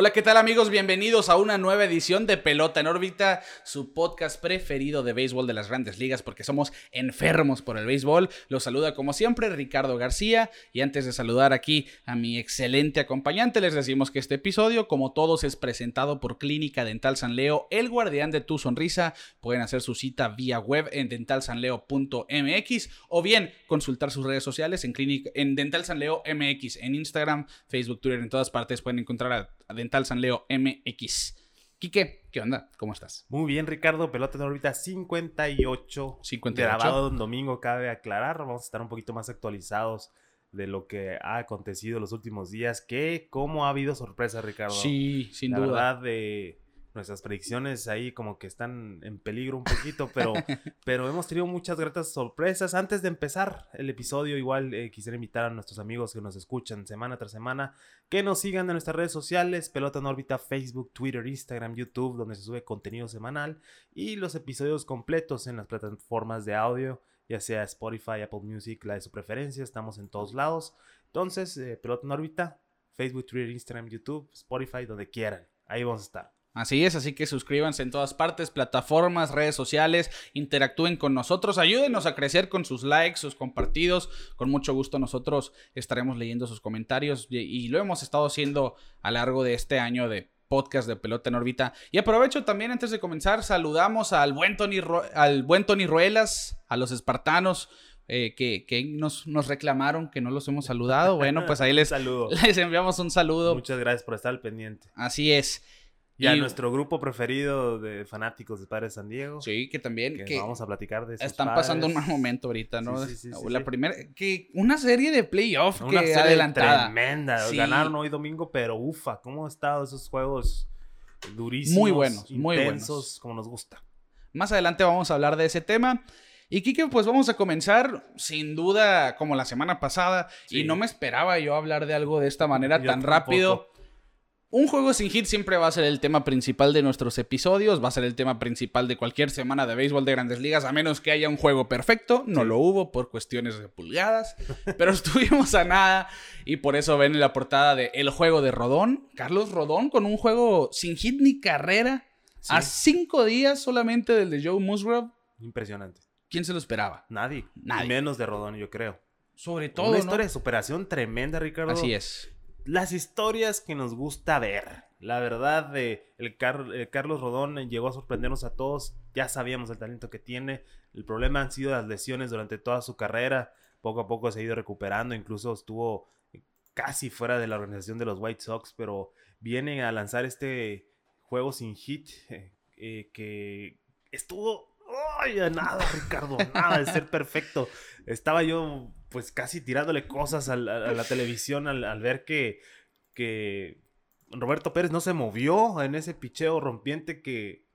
Hola, ¿qué tal amigos? Bienvenidos a una nueva edición de Pelota en órbita, su podcast preferido de béisbol de las grandes ligas porque somos enfermos por el béisbol. Los saluda como siempre Ricardo García y antes de saludar aquí a mi excelente acompañante les decimos que este episodio, como todos, es presentado por Clínica Dental San Leo, el guardián de tu sonrisa. Pueden hacer su cita vía web en dentalsanleo.mx o bien consultar sus redes sociales en, Clínica, en Dental San Leo MX, en Instagram, Facebook, Twitter, en todas partes pueden encontrar a Dental San Leo MX. Quique, ¿qué onda? ¿Cómo estás? Muy bien, Ricardo. Pelota en órbita 58. 58. Grabado un domingo, cabe aclarar. Vamos a estar un poquito más actualizados de lo que ha acontecido los últimos días. Que, ¿Cómo ha habido sorpresa, Ricardo? Sí, sin La duda. verdad, de nuestras predicciones ahí como que están en peligro un poquito, pero, pero hemos tenido muchas gratas sorpresas. Antes de empezar el episodio, igual eh, quisiera invitar a nuestros amigos que nos escuchan semana tras semana que nos sigan en nuestras redes sociales, Pelota en órbita, Facebook, Twitter, Instagram, YouTube, donde se sube contenido semanal y los episodios completos en las plataformas de audio, ya sea Spotify, Apple Music, la de su preferencia, estamos en todos lados. Entonces, eh, Pelota en órbita, Facebook, Twitter, Instagram, YouTube, Spotify, donde quieran. Ahí vamos a estar. Así es, así que suscríbanse en todas partes, plataformas, redes sociales, interactúen con nosotros, ayúdenos a crecer con sus likes, sus compartidos. Con mucho gusto nosotros estaremos leyendo sus comentarios y, y lo hemos estado haciendo a lo largo de este año de podcast de Pelota en órbita. Y aprovecho también antes de comenzar, saludamos al buen Tony, Ro- al buen Tony Ruelas, a los espartanos. eh, que, que nos, nos reclamaron que no los hemos saludado. Bueno, pues ahí les, Saludo. les enviamos un saludo. Muchas gracias por estar al pendiente. Así es. Y a nuestro grupo preferido de fanáticos de Padres San Diego. Sí, que también Que que vamos a platicar de están padres. pasando un mal momento ahorita, ¿no? Sí, sí, la primera que una serie de playoff Una que serie adelantada. tremenda. Ganaron hoy domingo, pero ufa, ¿cómo han estado esos juegos durísimos? Muy buenos, muy buenos. como nos gusta. Más adelante vamos a hablar de ese tema. Y Kike, pues vamos a comenzar sin duda como la semana pasada. Sí. Y no me esperaba yo hablar de algo de esta manera Yo tan tampoco. rápido. Un juego sin hit siempre va a ser el tema principal de nuestros episodios, va a ser el tema principal de cualquier semana de béisbol de grandes ligas, a menos que haya un juego perfecto. No Sí. lo hubo por cuestiones de pulgadas, pero estuvimos a nada y por eso ven en la portada de El Juego de Rodón. Carlos Rodón con un juego sin hit ni carrera Sí. a cinco días solamente del de Joe Musgrove. Impresionante. ¿Quién se lo esperaba? Nadie. Nadie. Menos de Rodón, yo creo. Sobre todo, Una ¿no? historia de superación tremenda, Ricardo. Así es. Las historias que nos gusta ver. La verdad, de el, Car- el Carlos Rodón llegó a sorprendernos a todos. Ya sabíamos el talento que tiene. El problema han sido las lesiones durante toda su carrera. Poco a poco se ha ido recuperando. Incluso estuvo casi fuera de la organización de los White Sox. Pero vienen a lanzar este juego sin hit. eh, eh, que estuvo. ¡Ay, nada, Ricardo! Nada de ser perfecto. Estaba yo, pues, casi tirándole cosas a, a la televisión al, al ver que, que Roberto Pérez no se movió en ese picheo rompiente que,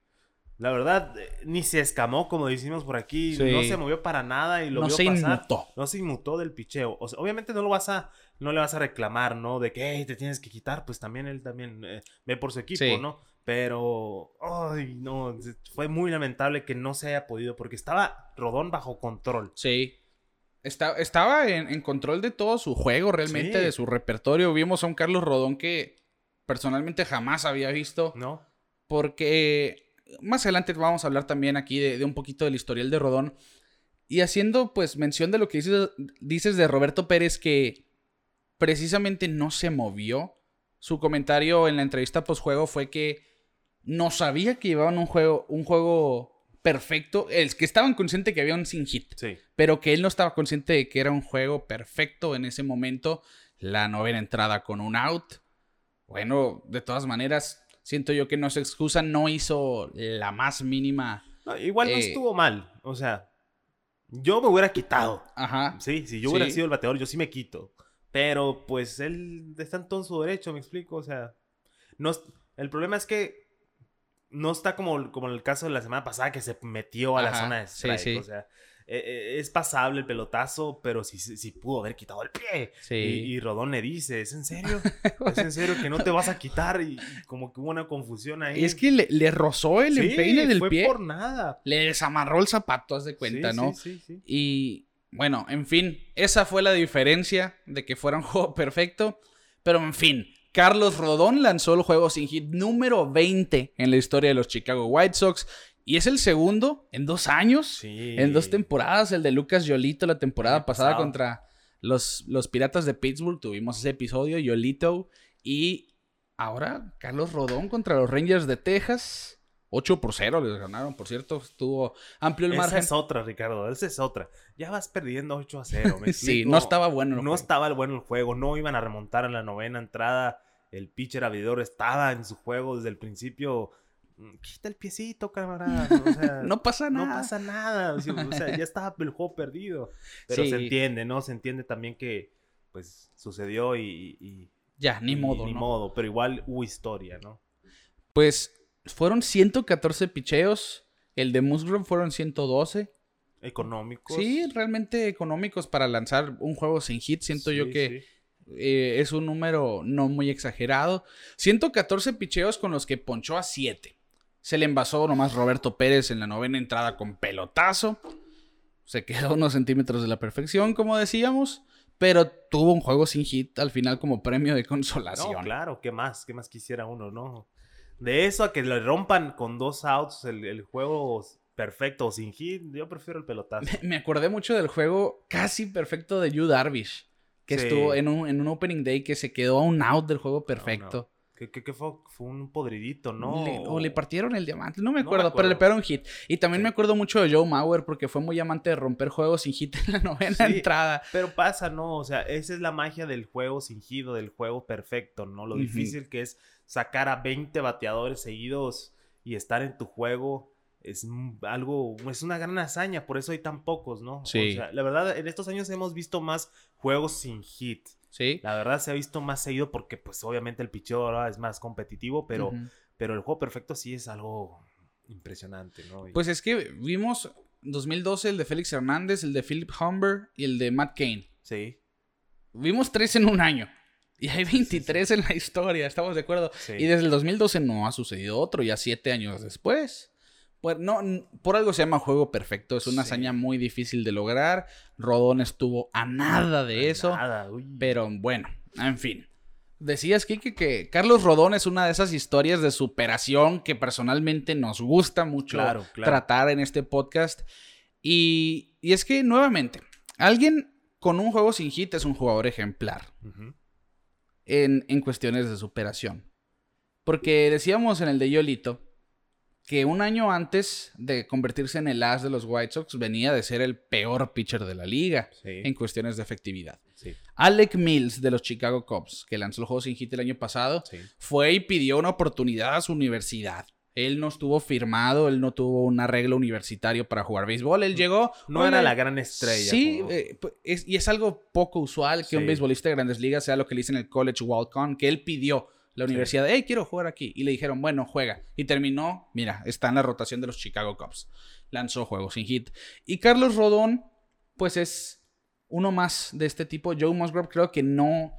la verdad, ni se escamó, como decimos por aquí. Sí. No se movió para nada y lo No vio se pasar. inmutó. No se inmutó del picheo. O sea, obviamente no lo vas a, no le vas a reclamar, ¿no? De que "Ey, te tienes que quitar. Pues también él también eh, ve por su equipo, Sí. ¿no? Pero, ay, no, fue muy lamentable que no se haya podido porque estaba Rodón bajo control. Sí. Está- estaba en, en control de todo su juego, realmente, Sí. de su repertorio. Vimos a un Carlos Rodón que personalmente jamás había visto. ¿No? Porque más adelante vamos a hablar también aquí de, de un poquito del historial de Rodón. Y haciendo pues mención de lo que dices, dices de Roberto Pérez que precisamente no se movió. Su comentario en la entrevista postjuego fue que no sabía que llevaban un juego, un juego perfecto. Es que estaban conscientes que había un sin hit Sí. pero que él no estaba consciente de que era un juego perfecto en ese momento. La novena entrada con un out. Bueno, de todas maneras, siento yo que no se excusa, no hizo la más mínima. No, igual no Eh, estuvo mal. O sea, yo me hubiera quitado. Ajá. Sí, si yo hubiera Sí. sido el bateador, yo sí me quito. Pero pues él está en todo su derecho, me explico. O sea, no, el problema es que no está como, como en el caso de la semana pasada que se metió a la zona de sí, strike. sí. O sea, eh, eh, es pasable el pelotazo, pero sí, sí, sí pudo haber quitado el pie. Sí. Y, y Rodón le dice, ¿es en serio? ¿Es en serio que no te vas a quitar? Y, y como que hubo una confusión ahí. Y es que le, le rozó el Sí, empeine del fue pie. por nada. Le desamarró el zapato, haz de cuenta, Sí, ¿no? Sí, sí, sí. Y bueno, en fin, esa fue la diferencia de que fuera un juego perfecto. Pero en fin, Carlos Rodón lanzó el juego sin hit número 20 en la historia de los Chicago White Sox. Y es el segundo en dos años, Sí. en dos temporadas. El de Lucas Yolito la temporada pasada contra los, los Piratas de Pittsburgh. Tuvimos ese episodio, Yolito. Y ahora Carlos Rodón contra los Rangers de Texas. 8 por 0 les ganaron, por cierto. Estuvo amplio el Esa margen. es otra, Ricardo. Esa es otra. Ya vas perdiendo 8 a 0. ¿me Sí, no estaba bueno. el No juego. estaba bueno el juego. No iban a remontar en la novena entrada. El pitcher abridor estaba en su juego desde el principio. Mm, Quita el piecito, camarada. O sea, No pasa no nada. pasa nada. O sea, ya estaba el juego perdido. Pero Sí. se entiende, ¿no? Se entiende también que pues sucedió y, y- Ya, ni y- modo, ni ¿no? modo. Pero igual hubo historia, ¿no? Pues fueron 114 picheos. El de Musgrove fueron 112. Económicos. Sí, realmente económicos para lanzar un juego sin hit. Siento yo que sí. Eh, es un número no muy exagerado. 114 picheos con los que ponchó a 7. Se le envasó nomás Roberto Pérez en la novena entrada con pelotazo. Se quedó unos centímetros de la perfección, como decíamos. Pero tuvo un juego sin hit al final como premio de consolación. No, claro, ¿qué más? ¿Qué más quisiera uno, no? De eso a que le rompan con dos outs el, el juego perfecto o sin hit, yo prefiero el pelotazo. Me acordé mucho del juego casi perfecto de Yu Darvish. Que Sí. estuvo en un, en un opening day que se quedó a un out del juego perfecto. ¿Qué, qué- qué fue? Fue un podridito, ¿no? Le- o le partieron el diamante, no me No me acuerdo, pero le pegaron hit. Y también Sí. me acuerdo mucho de Joe Mauer porque fue muy amante de romper juegos sin hit en la novena Sí. entrada. Pero pasa, ¿no? O sea, esa es la magia del juego sin hit, del juego perfecto, ¿no? Lo difícil que es sacar a 20 bateadores seguidos y estar en tu juego. Es algo, es una gran hazaña, por eso hay tan pocos, ¿no? Sí. O sea, la verdad, en estos años hemos visto más juegos sin hit. Sí. La verdad se ha visto más seguido porque pues obviamente el picheo ahora es más competitivo, pero, pero el juego perfecto sí es algo impresionante, ¿no? Y- Pues es que vimos 2012 el de Félix Hernández, el de Philip Humber y el de Matt Cain. sí, Vimos tres en un año. Y hay 23 en la historia, ¿estamos de acuerdo? sí. Y desde el 2012 no ha sucedido otro, ya siete años después. No, n- por algo se llama juego perfecto, es una Sí. hazaña muy difícil de lograr. Rodón estuvo a nada de eso, Nada, pero bueno, en fin. Decías, Kike, que Carlos Rodón es una de esas historias de superación que personalmente nos gusta mucho Claro, claro. tratar en este podcast. Y, y es que, nuevamente, alguien con un juego sin hit es un jugador ejemplar en, en cuestiones de superación. Porque decíamos en el de Yolito que un año antes de convertirse en el as de los White Sox venía de ser el peor pitcher de la liga Sí, en cuestiones de efectividad. sí, Alec Mills de los Chicago Cubs, que lanzó el juego sin hit el año pasado, sí. fue y pidió una oportunidad a su universidad. Él no estuvo firmado, él no tuvo un arreglo universitario para jugar béisbol. Él llegó. No "Oye, era la gran estrella. Sí, eh, pu- es- y es algo poco usual que un beisbolista de grandes ligas sea lo que le dicen el college walk-on, que él pidió la universidad, hey, quiero jugar aquí. Y le dijeron, bueno, juega. Y terminó, mira, está en la rotación de los Chicago Cubs. Lanzó juegos sin hit. Y Carlos Rodón, pues es uno más de este tipo. Joe Musgrove creo que no...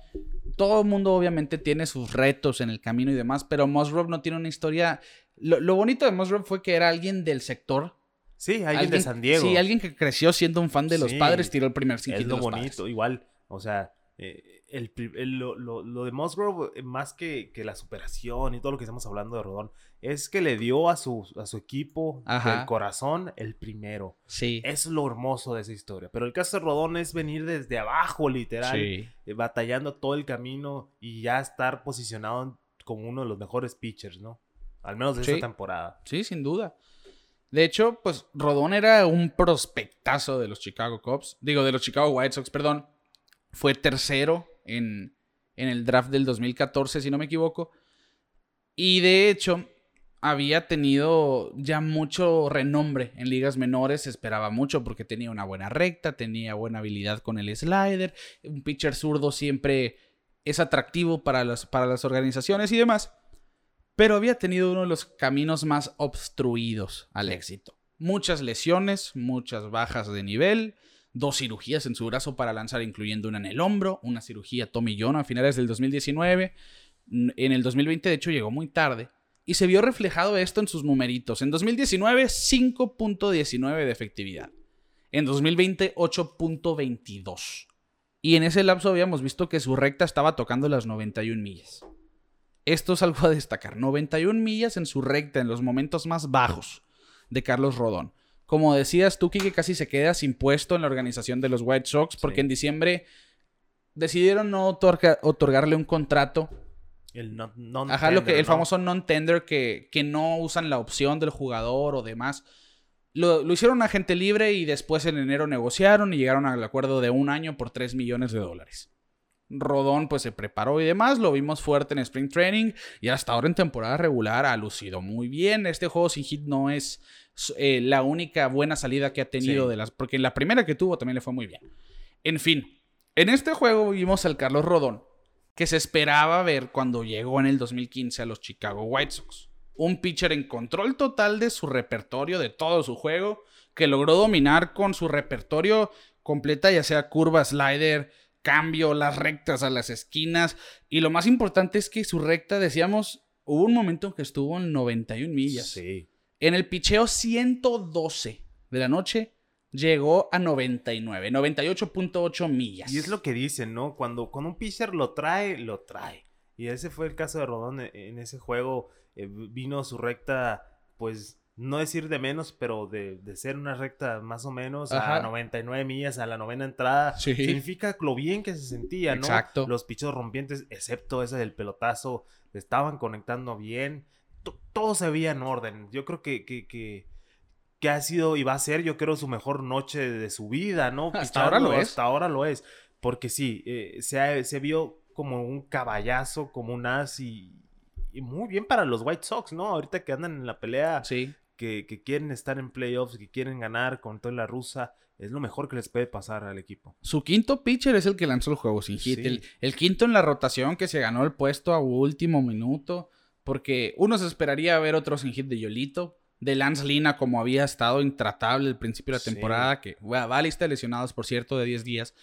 Todo el mundo obviamente tiene sus retos en el camino y demás, pero Musgrove no tiene una historia... Lo, lo bonito de Musgrove fue que era alguien del sector. Sí, alguien, de San Diego. Sí, alguien que creció siendo un fan de los Sí, padres, tiró el primer sin es hit de lo los bonito, padres. igual. O sea, eh, el, el- lo, lo- lo de Musgrove, eh, más que, que la superación y todo lo que estamos hablando de Rodón, es que le dio a su, a su equipo Ajá. del corazón el primero. Sí. Es lo hermoso de esa historia. Pero el caso de Rodón es venir desde abajo, literal, Sí. eh, batallando todo el camino y ya estar posicionado como uno de los mejores pitchers, ¿no? Al menos de Sí. esta temporada. Sí, sin duda. De hecho, pues Rodón era un prospectazo de los Chicago Cubs. Digo, de los Chicago White Sox, perdón. Fue tercero en, en el draft del 2014, si no me equivoco. Y de hecho, había tenido ya mucho renombre en ligas menores. Se esperaba mucho porque tenía una buena recta, tenía buena habilidad con el slider. Un pitcher zurdo siempre es atractivo para, las para las organizaciones y demás. Pero había tenido uno de los caminos más obstruidos al éxito. Muchas lesiones, muchas bajas de nivel, dos cirugías en su brazo para lanzar, incluyendo una en el hombro, una cirugía Tommy John a finales del 2019. En el 2020, de hecho, llegó muy tarde. Y se vio reflejado esto en sus numeritos. En 2019, 5.19 de efectividad. En 2020, 8.22. Y en ese lapso habíamos visto que su recta estaba tocando las 91 millas. Esto es algo a destacar. 91 millas en su recta en los momentos más bajos de Carlos Rodón. Como decías tú, que casi se queda sin puesto en la organización de los White Sox porque en diciembre decidieron no otorgarle un contrato. El non, Ajá, lo que, el famoso non-tender que, que no usan la opción del jugador o demás. Lo, lo, hicieron agente libre y después en enero negociaron y llegaron al acuerdo de un año por 3 millones de dólares. Rodón pues se preparó y demás, lo vimos fuerte en Spring Training y hasta ahora en temporada regular ha lucido muy bien. Este juego sin hit no es eh, la única buena salida que ha tenido de las... Porque en la primera que tuvo también le fue muy bien. En fin, en este juego vimos al Carlos Rodón que se esperaba ver cuando llegó en el 2015 a los Chicago White Sox un pitcher en control total de su repertorio, de todo su juego, que logró dominar con su repertorio completa, ya sea curva, slider, cambio, las rectas a las esquinas. Y lo más importante es que su recta, decíamos, hubo un momento en que estuvo en 91 millas. Sí. En el picheo 112 de la noche, llegó a 99, 98.8 millas. Y es lo que dicen, ¿no? Cuando, cuando un pitcher lo trae, lo trae. Y ese fue el caso de Rodón en ese juego. Eh, vino su recta, pues, no decir de menos, pero de, ser una recta más o menos a 99 millas a la novena entrada. Significa lo bien que se sentía, ¿no? Exacto. Los pichos rompientes, excepto ese del pelotazo, estaban conectando bien. todo se veía en orden. Yo creo que, que, que, ha sido y va a ser, yo creo, su mejor noche de su vida, ¿no? Hasta ahora lo es. Hasta ahora lo es. Porque sí, eh, se, se vio como un caballazo, como un as y, muy bien para los White Sox, ¿no? Ahorita que andan en la pelea, sí. Que, quieren estar en playoffs, que quieren ganar con toda la rusa, es lo mejor que les puede pasar al equipo. Su quinto pitcher es el que lanzó el juego sin hit. El, quinto en la rotación que se ganó el puesto a último minuto. Porque uno se esperaría ver otro sin hit de Yolito. De Lance Lina, como había estado intratable al principio de la temporada. Que va a lista de lesionados, por cierto, de 10 días.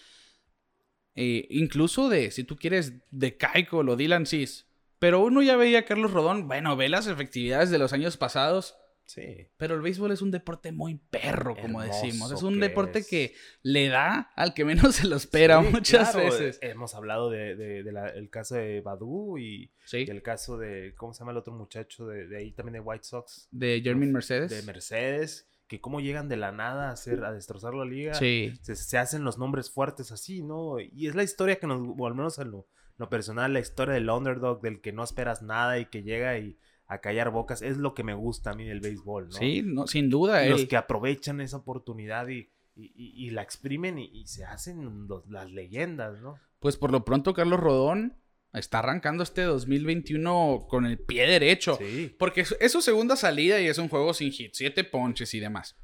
Eh, incluso de, si tú quieres, de Kaiko o Dylan Cis. Pero uno ya veía a Carlos Rodón, bueno, ve las efectividades de los años pasados. Sí. Pero el béisbol es un deporte muy perro, como decimos. Es un deporte que le da al que menos se lo espera muchas veces. Hemos hablado del de, caso de Badu y, el caso de, ¿cómo se llama el otro muchacho de, ahí también de White Sox? De Jeremy Mercedes. De Mercedes que cómo llegan de la nada a hacer a destrozar la liga. Sí. Se, hacen los nombres fuertes así, ¿no? Y es la historia que nos, o al menos en lo, personal, la historia del underdog, del que no esperas nada y que llega y a callar bocas, es lo que me gusta a mí del béisbol, ¿no? Sí, no, sin duda. Los que aprovechan esa oportunidad y, y, la exprimen y, se hacen las leyendas, ¿no? Pues por lo pronto, Carlos Rodón Está arrancando este 2021 con el pie derecho. Sí. Porque es, su segunda salida y es un juego sin hit, siete ponches y demás.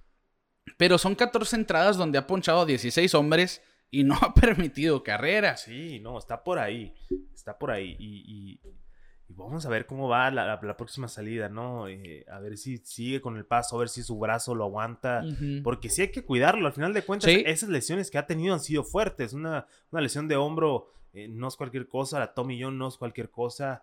Pero son 14 entradas donde ha ponchado a 16 hombres y no ha permitido carrera. Sí, no, está por ahí. Está por ahí. Y, vamos a ver cómo va la, próxima salida, ¿no? Eh, a ver si sigue con el paso, a ver si su brazo lo aguanta. Porque sí hay que cuidarlo. Al final de cuentas, esas lesiones que ha tenido han sido fuertes. Una, una lesión de hombro eh, no es cualquier cosa, la Tommy John no es cualquier cosa.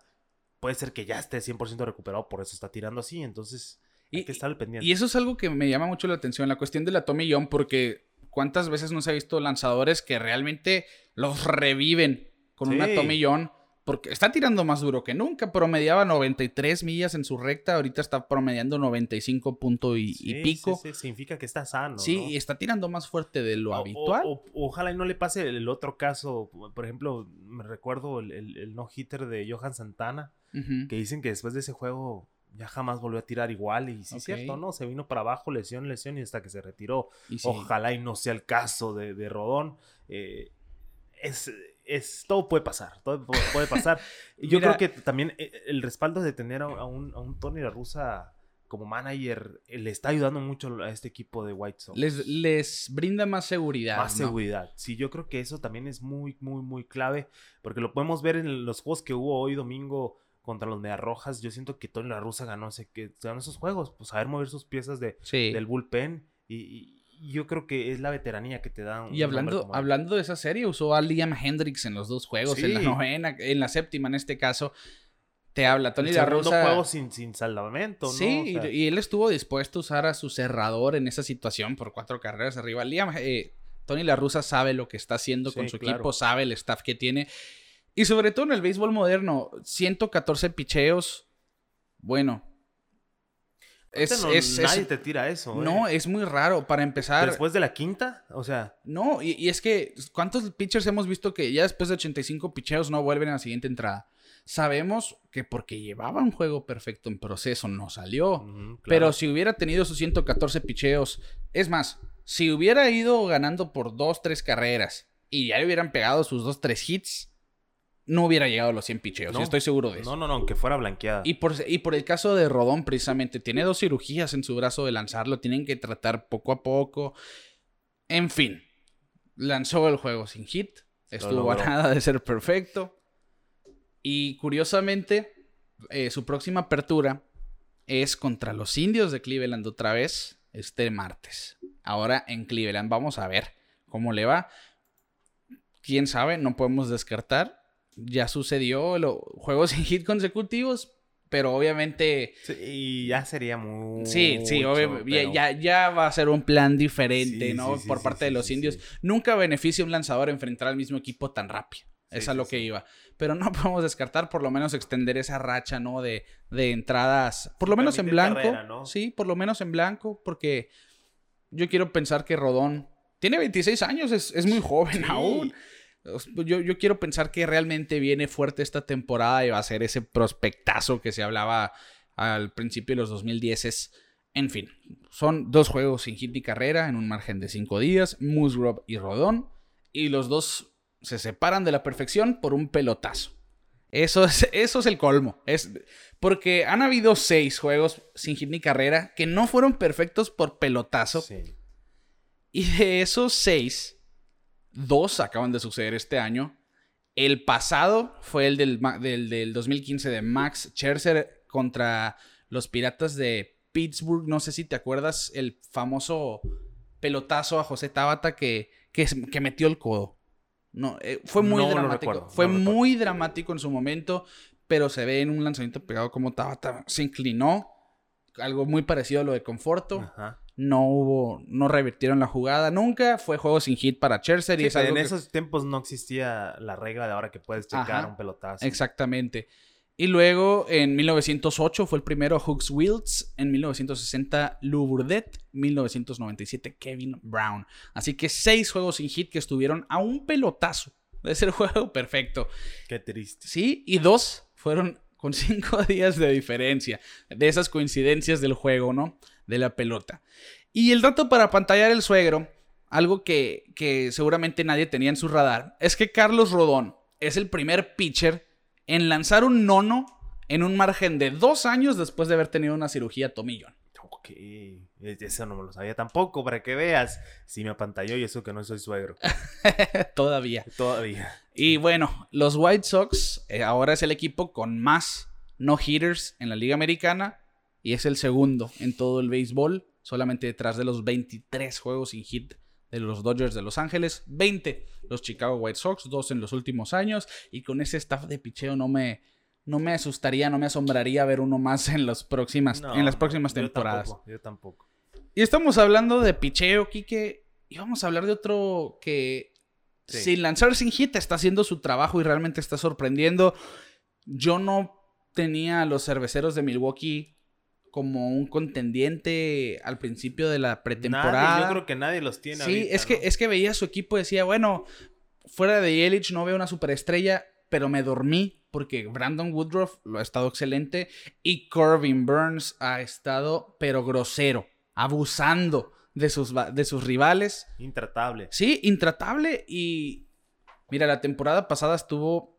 Puede ser que ya esté 100% recuperado, por eso está tirando así, entonces hay que estar al pendiente. Y eso es algo que me llama mucho la atención, la cuestión de la Tommy John, porque cuántas veces no se ha visto lanzadores que realmente los reviven con una Tommy John porque está tirando más duro que nunca. Promediaba 93 millas en su recta. Ahorita está promediando 95 punto y, pico. Sí, sí, significa que está sano. Sí, y está tirando más fuerte de lo habitual. ojalá y no le pase el otro caso. Por ejemplo, me recuerdo el, no-hitter de Johan Santana. Que dicen que después de ese juego ya jamás volvió a tirar igual. Y sí, es cierto, ¿no? Se vino para abajo, lesión, lesión, y hasta que se retiró. Ojalá y no sea el caso de, Rodón. Eh, es es, todo puede pasar, todo puede pasar. Yo creo que también eh, el respaldo de tener a, un, a un, Tony La Russa como manager eh, le está ayudando mucho a este equipo de White Sox. Les, les brinda más seguridad. Más seguridad. Sí, yo creo que eso también es muy, muy, muy clave, porque lo podemos ver en los juegos que hubo hoy domingo contra los Rojas, yo siento que Tony La Russa ganó, ese, que ganó esos juegos, pues saber mover sus piezas de, Sí. del bullpen y yo creo que es la veteranía que te da un Y hablando, como hablando de esa serie, usó a Liam Hendricks en los dos juegos, en la novena, en la séptima en este caso. Te habla Tony La Russa. juego sin, sin salvamento, ¿no? Sí, O sea, y, y él estuvo dispuesto a usar a su cerrador en esa situación por cuatro carreras arriba. Liam, eh, Tony La Russa sabe lo que está haciendo con Sí, su claro. equipo, sabe el staff que tiene. Y sobre todo en el béisbol moderno, 114 picheos. Bueno. Es, no- es- es- nadie te tira eso, ¿eh? no, es muy raro. Para empezar, Después de la quinta, o sea, no, y, y es que, ¿cuántos pitchers hemos visto que ya después de 85 picheos no vuelven a la siguiente entrada? Sabemos que porque llevaba un juego perfecto en proceso no salió. Pero claro. si hubiera tenido sus 114 picheos, es más, si hubiera ido ganando por 2, 3 carreras y ya le hubieran pegado sus 2, 3 hits, no hubiera llegado a los 100 picheos. No. estoy seguro de eso. No, no, no, aunque fuera blanqueada. Y por, y por el caso de Rodón, precisamente, tiene dos cirugías en su brazo de lanzarlo, tienen que tratar poco a poco. En fin, lanzó el juego sin hit, estuvo a nada de ser perfecto. Y curiosamente, eh, su próxima apertura es contra los indios de Cleveland otra vez, este martes. Ahora en Cleveland, vamos a ver cómo le va. Quién sabe, no podemos descartar. Ya sucedió los juegos sin hit consecutivos, pero obviamente Sí, y ya sería muy. Sí, sí, obvio, ya- ya, ya va a ser un plan diferente, Sí, ¿no? sí, Por parte de los indios. Nunca beneficia un lanzador enfrentar al mismo equipo tan rápido. Sí, es a lo que iba. Pero no podemos descartar por lo menos extender esa racha, ¿no? De, de entradas, por lo menos en blanco. carrera, ¿no? Sí, por lo menos en blanco, porque yo quiero pensar que Rodón tiene 26 años, es, es muy joven Sí. aún. Yo, yo quiero pensar que realmente viene fuerte esta temporada y va a ser ese prospectazo que se hablaba al principio de los 2010. En fin, son dos juegos sin hit ni carrera en un margen de cinco días, Musgrove y Rodón, y los dos se separan de la perfección por un pelotazo. Eso es, eso es el colmo. Es, porque han habido seis juegos sin hit ni carrera que no fueron perfectos por pelotazo. Sí. Y de esos seis, dos acaban de suceder este año. El pasado fue el del, del, del 2015 de Max Scherzer contra los Piratas de Pittsburgh. No sé si te acuerdas el famoso pelotazo a José Tabata que, que, que metió el codo. No, eh, fue muy No dramático. recuerdo, fue no muy dramático en su momento, pero se ve en un lanzamiento pegado como Tabata se inclinó. Algo muy parecido a lo de Conforto Ajá. No hubo, no revirtieron la jugada nunca, fue juego sin hit para Scherzer y es algo en que- esos tiempos no existía la regla de ahora que puedes checar Ajá. un pelotazo. exactamente. Y luego en 1908 fue el primero Hooks Wills, en 1960 Lou Burdett, 1997 Kevin Brown. Así que seis juegos sin hit que estuvieron a un pelotazo de ser juego perfecto. Qué triste. Sí, y dos fueron con cinco días de diferencia. De esas coincidencias del juego, ¿no? De la pelota. Y el dato para pantallar el suegro, algo que, que seguramente nadie tenía en su radar, es que Carlos Rodón es el primer pitcher en lanzar un nono en un margen de dos años después de haber tenido una cirugía tomillón. Ok. Eso no me lo sabía tampoco, para que veas. Si me apantalló y eso que no soy suegro. Todavía. Todavía. Y bueno, los White Sox eh, ahora es el equipo con más no-hitters en la Liga Americana y es el segundo en todo el béisbol, solamente detrás de los 23 juegos sin hit de los Dodgers de Los Ángeles, 20 los Chicago White Sox, dos en los últimos años y con ese staff de picheo no me no me asustaría, no me asombraría ver uno más en las próximas No, en las próximas yo temporadas. tampoco, Yo tampoco. Y estamos hablando de picheo, Kike. Y vamos a hablar de otro que Sí. sin lanzar sin hit está haciendo su trabajo y realmente está sorprendiendo. Yo no tenía a los cerveceros de Milwaukee como un contendiente al principio de la pretemporada. Nadie, yo creo que nadie los tiene. Sí, ahorita, es que, ¿no? es que veía a su equipo y decía, bueno, fuera de Yelich no veo una superestrella, pero me dormí porque Brandon Woodruff lo ha estado excelente y Corbin Burns ha estado, pero grosero, abusando de sus, de sus rivales. Intratable. Sí, intratable y mira, la temporada pasada estuvo,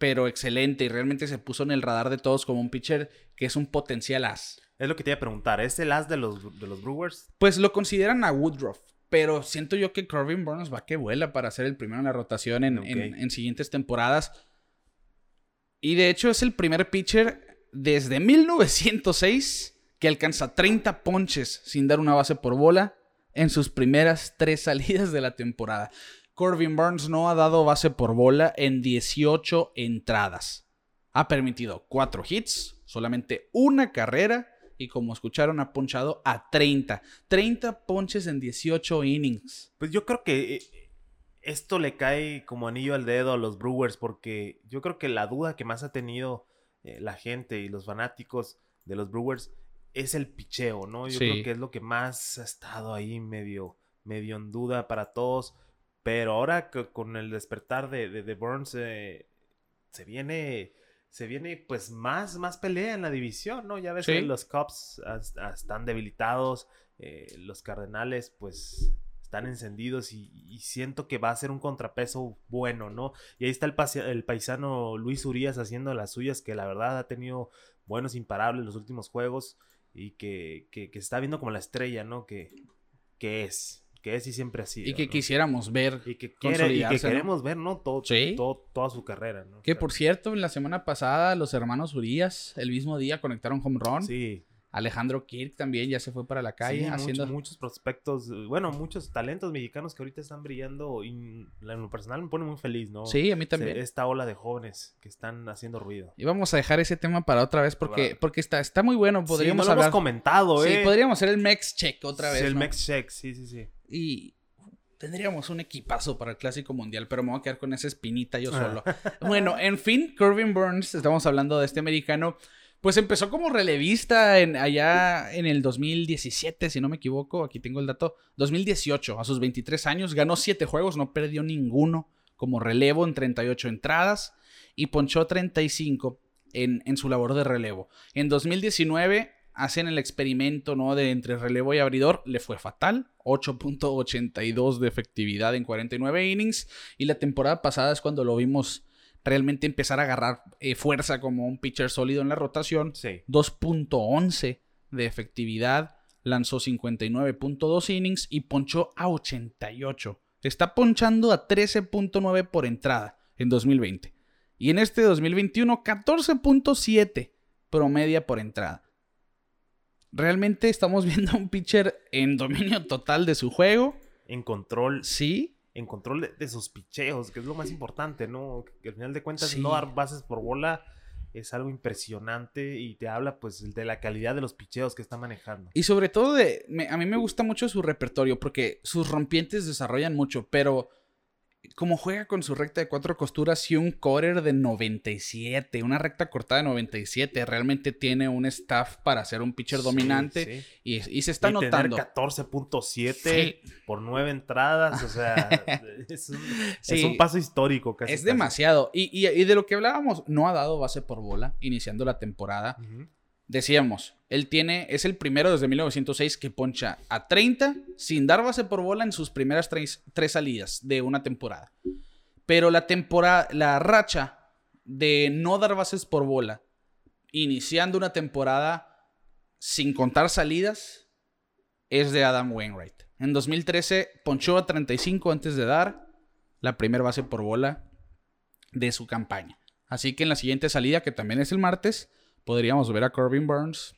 pero excelente y realmente se puso en el radar de todos como un pitcher que es un potencial as. Es lo que te iba a preguntar. ¿Es el as de los, de los Brewers? Pues lo consideran a Woodruff. Pero siento yo que Corbin Burns va que vuela para ser el primero en la rotación en, en- en siguientes temporadas. Y de hecho es el primer pitcher desde 1906 que alcanza 30 ponches sin dar una base por bola en sus primeras tres salidas de la temporada. Corbin Burns no ha dado base por bola en 18 entradas. Ha permitido 4 hits, solamente una carrera y como escucharon ha ponchado a 30. 30 ponches en 18 innings. Pues yo creo que eh, esto le cae como anillo al dedo a los Brewers porque yo creo que la duda que más ha tenido eh, la gente y los fanáticos de los Brewers es el picheo, ¿no? Yo creo que es lo que más ha estado ahí medio, medio en duda para todos. Pero ahora con el despertar de, de, Burns eh, se viene se viene pues más, más pelea en la división, ¿no? Ya ves que los Cubs están debilitados, eh, los Cardenales pues están encendidos y, siento que va a ser un contrapeso bueno, ¿no? Y ahí está el, el paisano Luis Urias haciendo las suyas, que la verdad ha tenido buenos imparables los últimos juegos y que, que, que está viendo como la estrella, ¿no? Que, que es que es y siempre ha sido. Y que quisiéramos ver. Y que, queremos ver, ¿no? Todo, todo, toda su carrera, ¿no? Que por cierto, la semana pasada los hermanos Urias, el mismo día, conectaron home run. Sí. Alejandro Kirk también ya se fue para la calle haciendo muchos, prospectos, bueno, muchos talentos mexicanos que ahorita están brillando y en lo personal me pone muy feliz, ¿no? Sí, a mí también. Esta ola de jóvenes que están haciendo ruido. Y vamos a dejar ese tema para otra vez porque, porque está, está muy bueno, podríamos sí, no lo hemos comentado, ¿eh? Sí, podríamos hacer el Mex Check otra vez, sí, el Mex Check, sí, sí, sí. Y tendríamos un equipazo para el Clásico Mundial, pero me voy a quedar con esa espinita yo solo. bueno, en fin, Corbin Burns, estamos hablando de este americano pues empezó como relevista en, allá en el 2017, si no me equivoco, aquí tengo el dato, 2018, a sus 23 años, ganó 7 juegos, no perdió ninguno como relevo en 38 entradas y ponchó 35 en, en su labor de relevo. En 2019 hacen el experimento ¿no? de entre relevo y abridor, le fue fatal, 8.82 de efectividad en 49 innings y la temporada pasada es cuando lo vimos realmente empezar a agarrar eh, fuerza como un pitcher sólido en la rotación. 2.11 de efectividad, lanzó 59.2 innings y ponchó a 88. Está ponchando a 13.9 por entrada en 2020. Y en este 2021, 14.7 promedia por entrada. Realmente estamos viendo a un pitcher en dominio total de su juego. En control. Sí en control de, sus picheos, que es lo más importante, ¿no? Que al final de cuentas no dar bases por bola es algo impresionante y te habla pues de la calidad de los picheos que está manejando. Y sobre todo de, a mí me gusta mucho su repertorio porque sus rompientes desarrollan mucho, pero como juega con su recta de cuatro costuras y un quarter de 97, una recta cortada de 97, realmente tiene un staff para ser un pitcher dominante Y, se está y notando. 14.7 por nueve entradas, o sea, es un, paso histórico. Casi, es demasiado. Y, de lo que hablábamos, no ha dado base por bola iniciando la temporada. Decíamos, él tiene, es el primero desde 1906 que poncha a 30 sin dar base por bola en sus primeras tres, salidas de una temporada. Pero la temporada, la racha de no dar bases por bola, iniciando una temporada sin contar salidas, es de Adam Wainwright. En 2013 ponchó a 35 antes de dar la primera base por bola de su campaña. Así que en la siguiente salida, que también es el martes, podríamos ver a Corbin Burns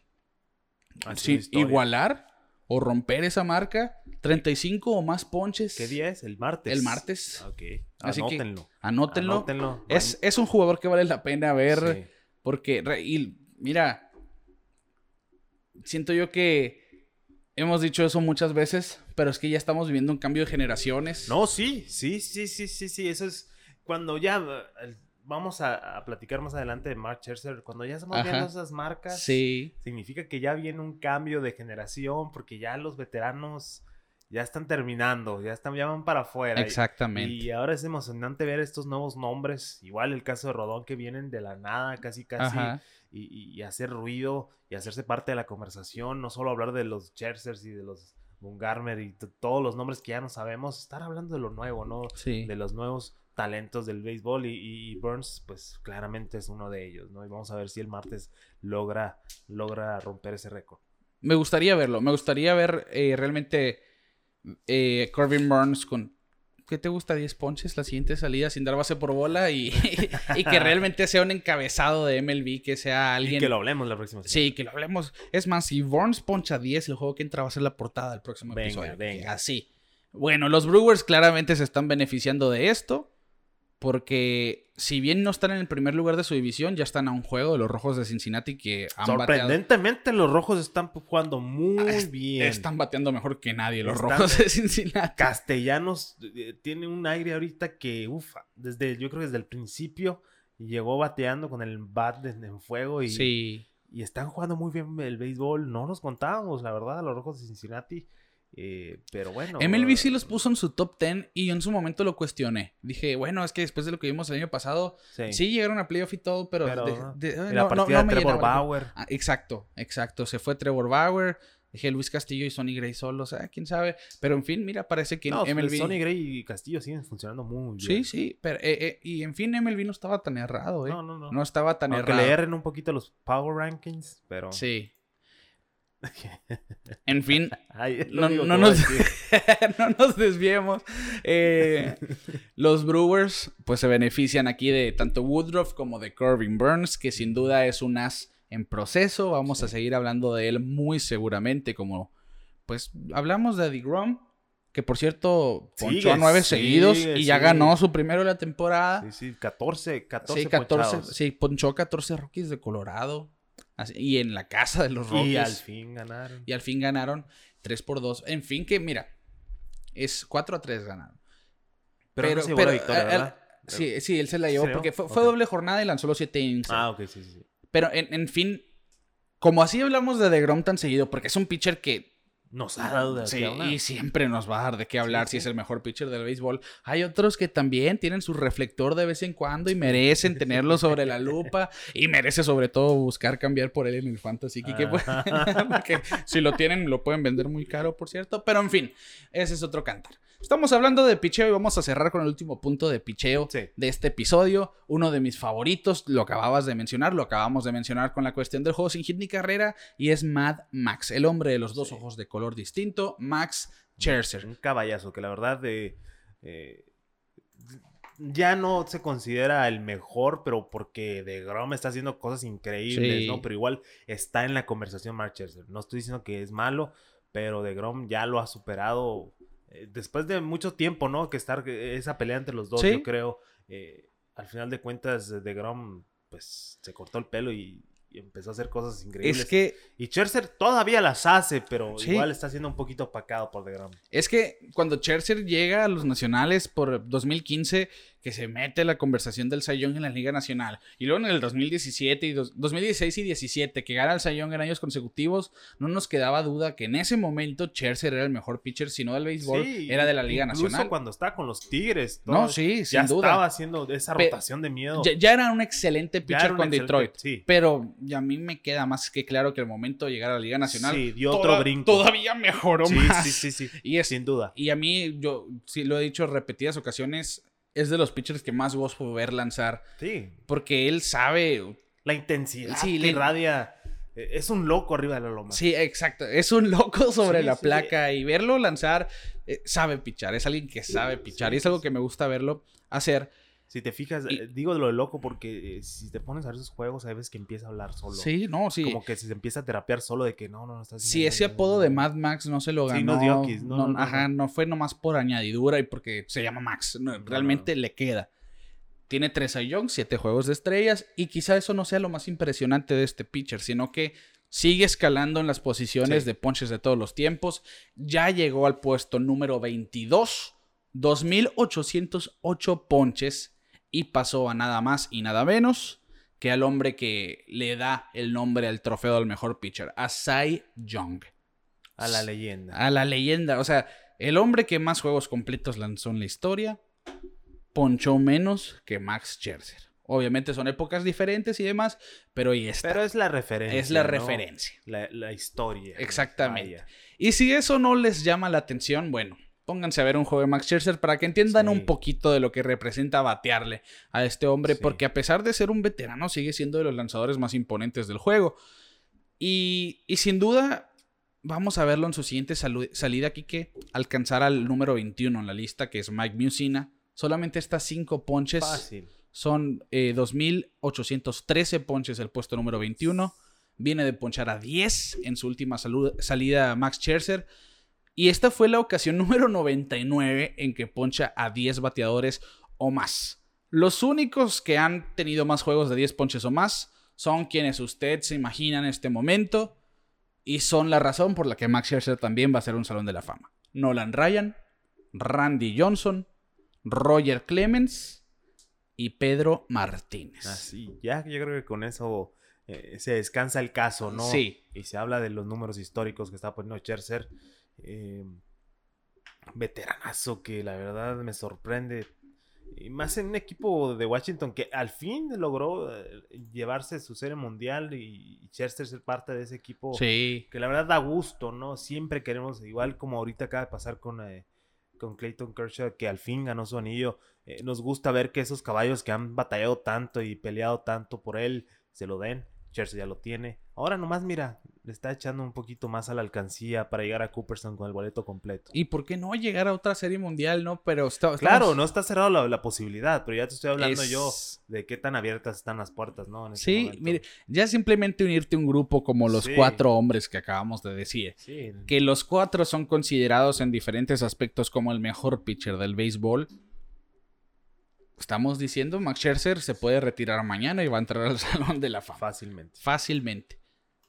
igualar o romper esa marca. 35 o más ponches. ¿Qué día es? El martes. El martes. Ok. anótenlo. anótenlo. Es, es, un jugador que vale la pena ver. Porque, y, mira, siento yo que hemos dicho eso muchas veces, pero es que ya estamos viviendo un cambio de generaciones. No, sí, sí, sí, sí, sí, sí. Eso es cuando ya vamos a, platicar más adelante de Mark Scherzer. Cuando ya estamos viendo esas marcas, significa que ya viene un cambio de generación, porque ya los veteranos ya están terminando, ya están, ya van para afuera. Exactamente. Y, ahora es emocionante ver estos nuevos nombres. Igual el caso de Rodón que vienen de la nada, casi casi. Y, hacer ruido y hacerse parte de la conversación. No solo hablar de los Scherzers y de los Bungarmer y todos los nombres que ya no sabemos. Estar hablando de lo nuevo, ¿no? Sí. De los nuevos talentos del béisbol y, Burns pues claramente es uno de ellos, ¿no? Y vamos a ver si el martes logra, logra romper ese récord. Me gustaría verlo, me gustaría ver eh, realmente eh, Corbin Burns con ¿qué te gusta? 10 ponches la siguiente salida sin dar base por bola y, y que realmente sea un encabezado de MLB, que sea alguien... Y que lo hablemos la próxima semana. Sí, que lo hablemos. Es más, si Burns poncha 10, el juego que entra va a ser la portada del próximo Venga, episodio. venga. Así. Bueno, los Brewers claramente se están beneficiando de esto. Porque si bien no están en el primer lugar de su división, ya están a un juego de los rojos de Cincinnati que han bateado. Sorprendentemente, los rojos están jugando muy Es- bien. Están bateando mejor que nadie los Están- rojos de Cincinnati. Castellanos eh, tiene un aire ahorita que, ufa, desde, yo creo que desde el principio llegó bateando con el bat en, fuego y, Sí. y están jugando muy bien el béisbol. No nos contábamos, la verdad, los rojos de Cincinnati. Eh, pero bueno. MLB sí los puso en su top 10 y yo en su momento lo cuestioné. Dije, bueno, es que después de lo que vimos el año pasado, Sí. sí, llegaron a playoff y todo, pero... Pero, de- de- no- la no- partida no me de Trevor. Bauer. Ah, exacto, exacto. Se fue Trevor Bauer. Dije Luis Castillo y Sonny Gray solos. Ah, quién sabe. Pero en fin, mira, parece que No, MLB. Sonny Gray y Castillo siguen funcionando muy Sí, bien. sí. Pero, eh, eh, y en fin, MLB no estaba tan errado, ¿eh? No, no, no. No estaba tan Aunque errado. le erren un poquito los Power Rankings, pero. Sí. En fin, Ay, no, nos, decir. no nos desviemos. Eh, los Brewers, pues se benefician aquí de tanto Woodruff como de Corbin Burns, que sin duda es un as en proceso. Vamos a seguir hablando de él muy seguramente, como pues hablamos de DeGrom, que por cierto ponchó Sigue, a nueve sigue, seguidos y ya ganó su primero de la temporada. Sí, sí, 14, 14, Sí, 14, ponchados. sí, ponchó 14 Rockies de Colorado. Así- y en la casa de los Rockies. Y al fin ganaron. Y al fin ganaron 3 por 2. En fin, que mira, es 4 a 3 ganaron. Pero, pero- no se llevó la pero, victoria. Sí, sí, él se la llevó ¿Se la porque fue, fue Ok. doble jornada y lanzó los 7 innings. Ah, ok, sí, sí. sí. Pero en, en fin, como así hablamos de DeGrom tan seguido, porque es un pitcher que Nos ha dado de sí, qué hablar. y siempre nos va a dar de qué hablar Sí, si sí. es el mejor pitcher del béisbol. Hay otros que también tienen su reflector de vez en cuando y merecen tenerlo sobre la lupa y merece sobre todo buscar cambiar por él en el fantasy. Porque si lo tienen lo pueden vender muy caro, por cierto. Pero en fin, ese es otro cantar. Estamos hablando de picheo y vamos a cerrar con el último punto de picheo Sí. de este episodio. Uno de mis favoritos, lo acababas de mencionar, lo acabamos de mencionar con la cuestión del juego sin hit ni carrera, y es Mad Max, el hombre de los dos Sí. ojos de color distinto, Max Scherzer. Un caballazo que la verdad de, eh, ya no se considera el mejor, pero porque de Grom está haciendo cosas increíbles, Sí. ¿no? Pero igual está en la conversación Mark Scherzer. No estoy diciendo que es malo, pero de Grom ya lo ha superado después de mucho tiempo, ¿no? Que estar eh, esa pelea entre los dos, Sí. yo creo. eh, al final de cuentas, de Grom, pues se cortó el pelo y, y empezó a hacer cosas increíbles. Es que, Y Scherzer todavía las hace, pero Sí. igual está siendo un poquito opacado por DeGrom. es que cuando Scherzer llega a los nacionales por 2015, que se mete la conversación del Young en la Liga Nacional, y luego en el 2017 y dos- 2016 y 17, que gana el Young en años consecutivos, no nos quedaba duda que en ese momento Scherzer era el mejor pitcher, si no del béisbol, Sí, era de la Liga incluso Nacional. cuando está con los Tigres. No, todo, sí, sin ya duda. estaba haciendo esa rotación de miedo. Ya, ya era un excelente pitcher con excelente- Detroit. Sí. Pero a mí me queda más que claro que el momento de llegar a la Liga Nacional. Sí, dio toda- otro brinco. Todavía mejoró Sí, más. sí, sí, sí. Y, es, Sin duda. y a mí, yo sí lo he dicho repetidas ocasiones, es de los pitchers que más gozo ver lanzar. Sí. Porque él sabe. La intensidad Sí, que le- irradia. eh, Es un loco arriba de la loma. Sí, exacto. Es un loco sobre Sí, la sí. placa. Y verlo lanzar, eh, sabe pichar. Es alguien que sabe pichar. Y es algo que me gusta verlo hacer. Si te fijas, Y- eh, digo de lo de loco porque eh, si te pones a ver esos juegos, sabes que empieza a hablar solo. Sí, no, sí. Como que se empieza a terapiar solo de que no, no, no estás Si ese apodo de Mad Max no se lo ganó. Sí, no es Yonkis, no, no, ajá, no. fue nomás por añadidura y porque se llama Max. realmente le queda. Tiene tres Young, siete juegos de estrellas. Y quizá eso no sea lo más impresionante de este pitcher, sino que sigue escalando en las posiciones Sí. de ponches de todos los tiempos. Ya llegó al puesto número 22, 2808 ponches. Y pasó a nada más y nada menos que al hombre que le da el nombre al trofeo del mejor pitcher, a Cy Young. A la leyenda. A la leyenda. O sea, el hombre que más juegos completos lanzó en la historia, ponchó menos que Max Scherzer. Obviamente son épocas diferentes y demás, pero ahí está. Pero es la referencia. es la ¿no? referencia. La, la historia. Exactamente. Y si eso no les llama la atención, bueno, pónganse a ver un juego de Max Scherzer para que entiendan Sí. un poquito de lo que representa batearle a este hombre, Sí. porque a pesar de ser un veterano, sigue siendo de los lanzadores más imponentes del juego. Y, y sin duda, vamos a verlo en su siguiente salida aquí que alcanzará al número 21 en la lista, que es Mike Musina. Solamente estas cinco ponches son eh, 2.813 ponches el puesto número 21. Viene de ponchar a 10 en su última salida Max Scherzer. Y esta fue la ocasión número 99 en que poncha a 10 bateadores o más. Los únicos que han tenido más juegos de 10 ponches o más son quienes usted se imagina en este momento y son la razón por la que Max Scherzer también va a ser un Salón de la Fama. Nolan Ryan, Randy Johnson, Roger Clemens y Pedro Martínez. Así, ya yo creo que con eso eh, se descansa el caso, ¿no? Sí. Y se habla de los números históricos que está poniendo Scherzer. Eh, veteranazo que la verdad me sorprende. Y más en un equipo de Washington que al fin logró eh, llevarse su serie mundial y, Chester ser parte de ese equipo. Sí. Que la verdad da gusto, ¿no? Siempre queremos, igual como ahorita acaba de pasar con, eh, con Clayton Kershaw, que al fin ganó su anillo. Eh, nos gusta ver que esos caballos que han batallado tanto y peleado tanto por él se lo den. Chelsea ya lo tiene. Ahora nomás, mira, le está echando un poquito más a la alcancía para llegar a Cooperstown con el boleto completo. ¿Y por qué no llegar a otra serie mundial, no? Pero está, Claro, no está cerrado la, posibilidad, pero ya te estoy hablando yo de qué tan abiertas están las puertas, ¿no? Sí, mire, ya simplemente unirte a un grupo como los cuatro hombres que acabamos de decir. Sí. Que los cuatro son considerados en diferentes aspectos como el mejor pitcher del béisbol estamos diciendo, Max Scherzer se puede retirar mañana y va a entrar al Salón de la Fama. Fácilmente. Fácilmente.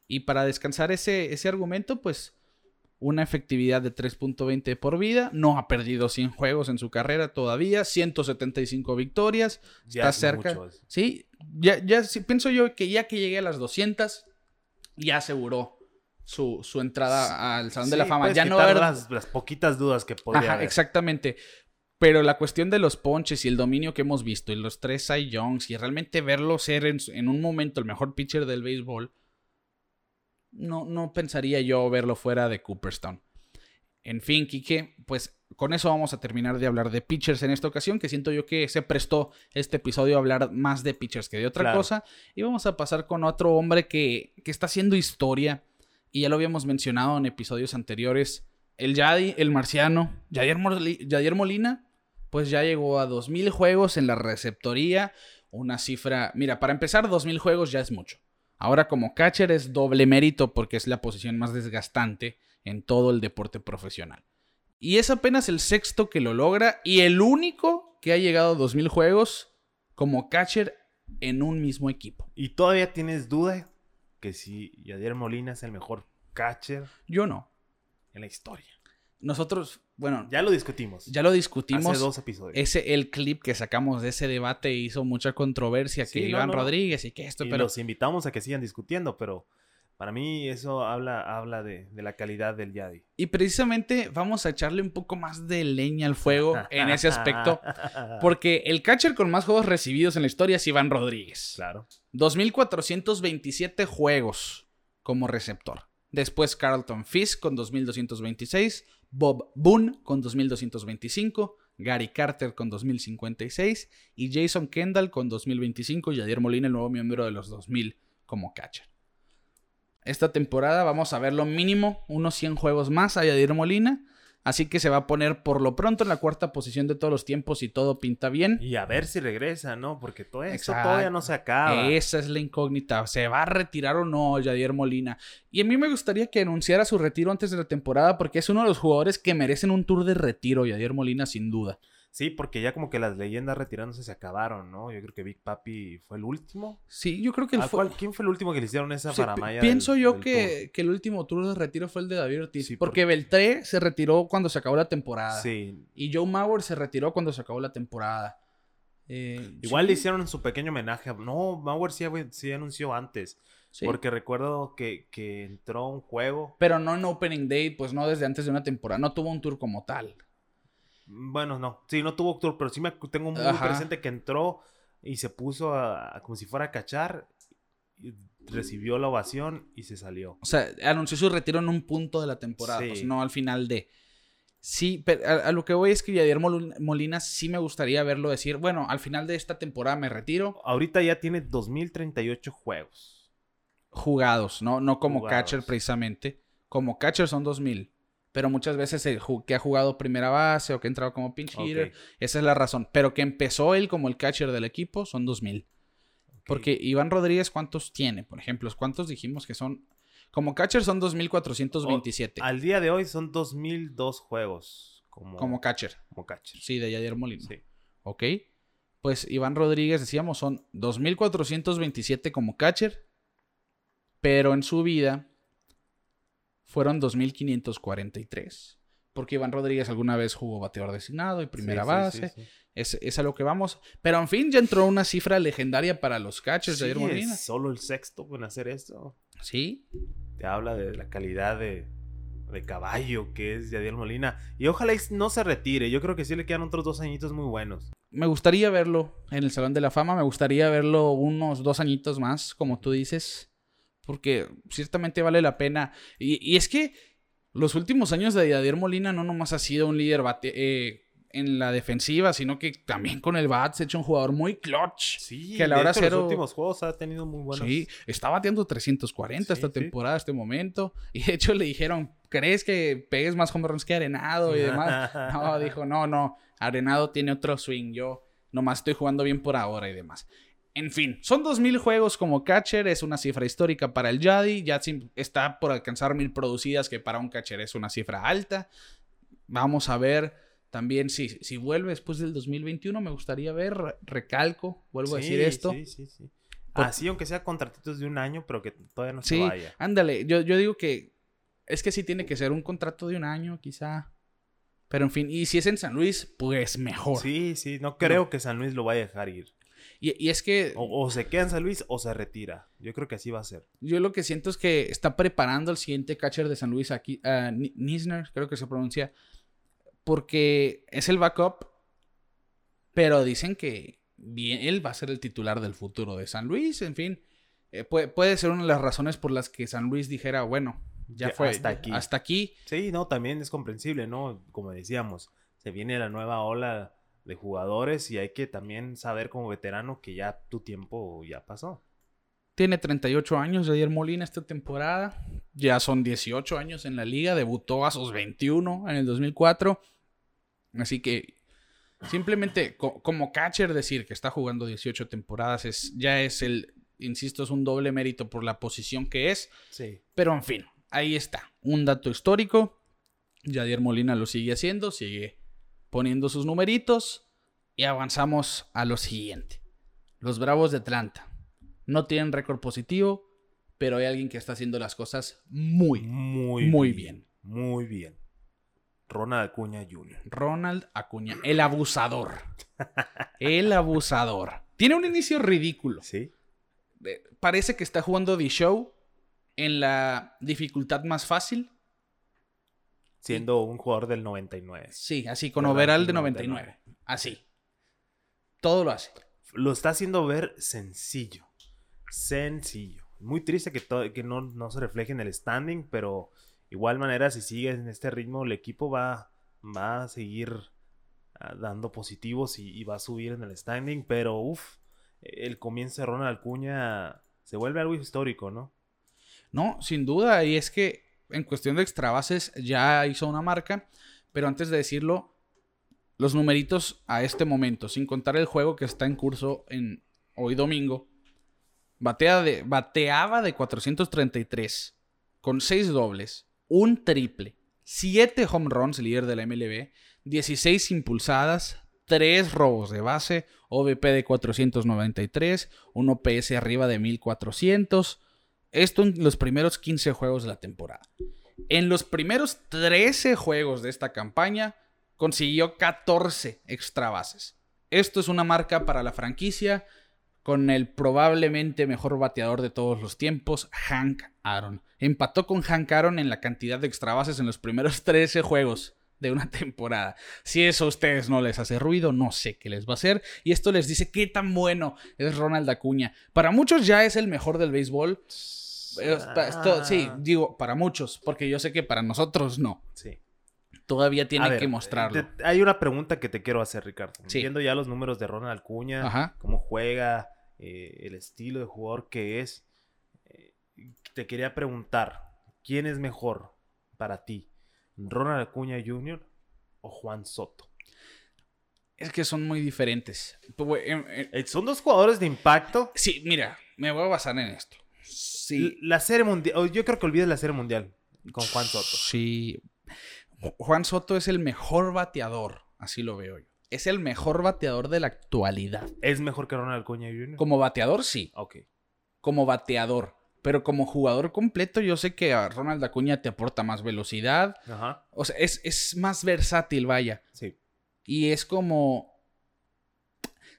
Y para descansar ese, ese argumento, pues una efectividad de 3.20 por vida. No ha perdido 100 juegos en su carrera todavía. 175 victorias. está cerca. Sí, ya, ya pienso yo que ya que llegue a las 200, ya aseguró su, entrada al Salón de la Fama. Ya no va a haber las, poquitas dudas que podría Ajá, Exactamente. Pero la cuestión de los ponches y el dominio que hemos visto y los tres Cy Youngs y realmente verlo ser en, un momento el mejor pitcher del béisbol, no, no pensaría yo verlo fuera de Cooperstown. En fin, Kike, pues con eso vamos a terminar de hablar de pitchers en esta ocasión, que siento yo que se prestó este episodio a hablar más de pitchers que de otra cosa. Y vamos a pasar con otro hombre que, que está haciendo historia, y ya lo habíamos mencionado en episodios anteriores, el Yadi, el marciano, Yadier, Molina, pues ya llegó a 2.000 juegos en la receptoría. Una cifra, mira, para empezar 2.000 juegos ya es mucho. Ahora como catcher es doble mérito porque es la posición más desgastante en todo el deporte profesional. Y es apenas el sexto que lo logra y el único que ha llegado a 2.000 juegos como catcher en un mismo equipo. ¿Y todavía tienes duda que si Yadier Molina es el mejor catcher? Yo no. En la historia. Nosotros bueno, ya lo discutimos. Ya lo discutimos. Hace dos episodios. Ese, el clip que sacamos de ese debate hizo mucha controversia. que Iván Rodríguez y que esto, y pero. Los invitamos a que sigan discutiendo, pero para mí eso habla, habla de, la calidad del Yadi. Y precisamente vamos a echarle un poco más de leña al fuego en ese aspecto. Porque el catcher con más juegos recibidos en la historia es Iván Rodríguez. Claro. 2.427 juegos como receptor. Después Carlton Fisk con 2.226. Bob Boone con 2225, Gary Carter con 2056 y Jason Kendall con 2025 y Javier Molina, el nuevo miembro de los 2000 como catcher. Esta temporada vamos a ver lo mínimo unos 100 juegos más a Yadier Molina Así que se va a poner por lo pronto en la cuarta posición de todos los tiempos y todo pinta bien. Y a ver si regresa, ¿no? Porque todo eso todavía no se acaba. Esa es la incógnita. ¿Se va a retirar o no Yadier Molina? Y a mí me gustaría que anunciara su retiro antes de la temporada porque es uno de los jugadores que merecen un tour de retiro, Yadier Molina, sin duda. Sí, porque ya como que las leyendas retirándose se acabaron, ¿no? Yo creo que Big Papi fue el último. Sí, yo creo que fue... ¿Quién fue el último que le hicieron esa para faramaya? Pienso yo que, el último tour de retiro fue el de David Ortiz. porque, Beltré se retiró cuando se acabó la temporada. Sí. Y Joe Mauer se retiró cuando se acabó la temporada. Eh, Igual le hicieron su pequeño homenaje. No, Mauer sí, anunció antes. Porque recuerdo que, que entró un juego. Pero no en Opening Day, pues no desde antes de una temporada. No tuvo un tour como tal. Bueno, no. Sí, no tuvo tour, pero sí me tengo muy presente que entró y se puso a, como si fuera a cachar. recibió la ovación y se salió. O sea, anunció su retiro en un punto de la temporada, pues no al final de. Sí, pero a, lo que voy es que Yadier Molina sí me gustaría verlo decir, bueno, al final de esta temporada me retiro. Ahorita ya tiene 2038 juegos. Jugados, ¿no? No como catcher precisamente Como catcher son 2000. Pero muchas veces el que ha jugado primera base o que ha entrado como pinch hitter, esa es la razón. Pero que empezó él como el catcher del equipo son 2000. Porque Iván Rodríguez, ¿cuántos tiene? Por ejemplo, ¿cuántos dijimos que son? Como catcher son 2427. Al día de hoy son 2002 juegos como, como catcher. como catcher. Sí, de Yadier Molina. Sí. ¿Ok? Pues Iván Rodríguez, decíamos, son 2.427 como catcher, pero en su vida fueron 2.543. Porque Iván Rodríguez alguna vez jugó bateador designado y primera Sí, base. sí, sí. Es, es a lo que vamos. Pero en fin, ya entró una cifra legendaria para los catchers de Molina. es solo el sexto en hacer esto. Sí. Te habla de la calidad de, de caballo que es Yadiel Molina. Y ojalá no se retire. Yo creo que sí le quedan otros dos añitos muy buenos. Me gustaría verlo en el Salón de la Fama. Me gustaría verlo unos dos añitos más, como tú dices. Porque ciertamente vale la pena. Y, y es que los últimos años de Yadier Molina no nomás ha sido un líder bate- eh, en la defensiva, sino que también con el bat se ha hecho un jugador muy clutch. Sí, Que a la hora cero- los últimos juegos ha tenido muy buenos. Sí, está bateando 340 Sí, esta sí. temporada, este momento. Y de hecho le dijeron, ¿crees que pegues más home runs que Arenado y demás? No, dijo, no, no, Arenado tiene otro swing, yo nomás estoy jugando bien por ahora y demás. En fin, son 2.000 juegos como catcher, es una cifra histórica para el Yadi, ya está por alcanzar 1.000 producidas, que para un catcher es una cifra alta. Vamos a ver también si, si vuelve después del 2021, me gustaría ver, re- recalco, vuelvo a decir Sí, esto. Sí, sí, sí. Por- Así, aunque sea contratitos de un año, pero que todavía no Sí, se vaya. ándale, yo, yo digo que es que sí tiene que ser un contrato de un año, quizá. Pero en fin, y si es en San Luis, pues mejor. Sí, sí, no creo que San Luis lo vaya a dejar ir. Y, y es que O, o se queda en San Luis o se retira. Yo creo que así va a ser. yo lo que siento es que está preparando al siguiente catcher de San Luis aquí, Ni- Nisner, creo que se pronuncia, porque es el backup, pero dicen que bien, él va a ser el titular del futuro de San Luis, en fin. eh, puede, puede ser una de las razones por las que San Luis dijera, bueno, ya, Ya, fue, hasta aquí. Hasta aquí. Sí, no, también es comprensible, ¿no? Como decíamos, se viene la nueva ola de jugadores y hay que también saber como veterano que ya tu tiempo ya pasó. Tiene 38 años Javier Molina esta temporada. Ya son 18 años en la liga. Debutó a sus 21 en el 2004. Así que simplemente co- como catcher decir que está jugando 18 temporadas es, ya es el, insisto, es un doble mérito por la posición que es. Sí. Pero en fin, ahí está. Un dato histórico. Yadier Molina lo sigue haciendo, sigue poniendo sus numeritos. Y avanzamos a lo siguiente. Los Bravos de Atlanta. No tienen récord positivo, pero hay alguien que está haciendo las cosas muy, Muy, muy bien. Muy bien. Ronald Acuña Jr. Ronald Acuña, el abusador. El abusador. Tiene un inicio ridículo. Sí. Eh, Parece que está jugando The Show en la dificultad más fácil. Siendo un jugador del 99. Sí, así, con overall de 99. 99. Así. Todo lo hace. Lo está haciendo ver sencillo. Sencillo. Muy triste que, que no, no se refleje en el standing, pero igual manera, si sigue en este ritmo, el equipo va, va a seguir ah, dando positivos y, y va a subir en el standing. Pero, uff, el comienzo de Ronald Acuña se vuelve algo histórico, ¿no? No, sin duda. Y es que en cuestión de extra bases ya hizo una marca. Pero antes de decirlo, los numeritos a este momento, sin contar el juego que está en curso en hoy domingo, de, bateaba de 433 con 6 dobles, un triple, 7 home runs, líder de la MLB, 16 impulsadas, 3 robos de base, OVP de 493, un OPS arriba de 1400. Esto en los primeros 15 juegos de la temporada. En los primeros 13 juegos de esta campaña, consiguió 14 extra bases. Esto es una marca para la franquicia con el probablemente mejor bateador de todos los tiempos, Hank Aaron. Empató con Hank Aaron en la cantidad de extra bases en los primeros 13 juegos de una temporada. Si eso a ustedes no les hace ruido, no sé qué les va a hacer. Y esto les dice qué tan bueno es Ronald Acuña. Para muchos ya es el mejor del béisbol. Eh, esto- sí, Ah. digo, para muchos, porque yo sé que para nosotros no. Sí. Todavía A tiene ver, que mostrarlo. te- hay una pregunta que te quiero hacer, Ricardo. Sí. Viendo ya los números de Ronald Acuña, Ajá. cómo juega, eh, el estilo de jugador que es, eh, te quería preguntar, ¿quién es mejor? para ti? ¿Ronald Acuña Jr. o Juan Soto? Es que son muy diferentes. Pues, em, em, Eh, Son dos jugadores de impacto. Sí, mira, me voy a basar en esto. Sí. La serie mundial. Yo creo que olvides la serie mundial con Juan Soto. Sí. Ju- Juan Soto es el mejor bateador, así lo veo yo. Es el mejor bateador de la actualidad. ¿Es mejor que Ronald Acuña Jr.? Como bateador, sí. Ok. Como bateador. Pero como jugador completo, yo sé que a Ronald Acuña te aporta más velocidad. Ajá. O sea, es, es más versátil, vaya. Sí. Y es como.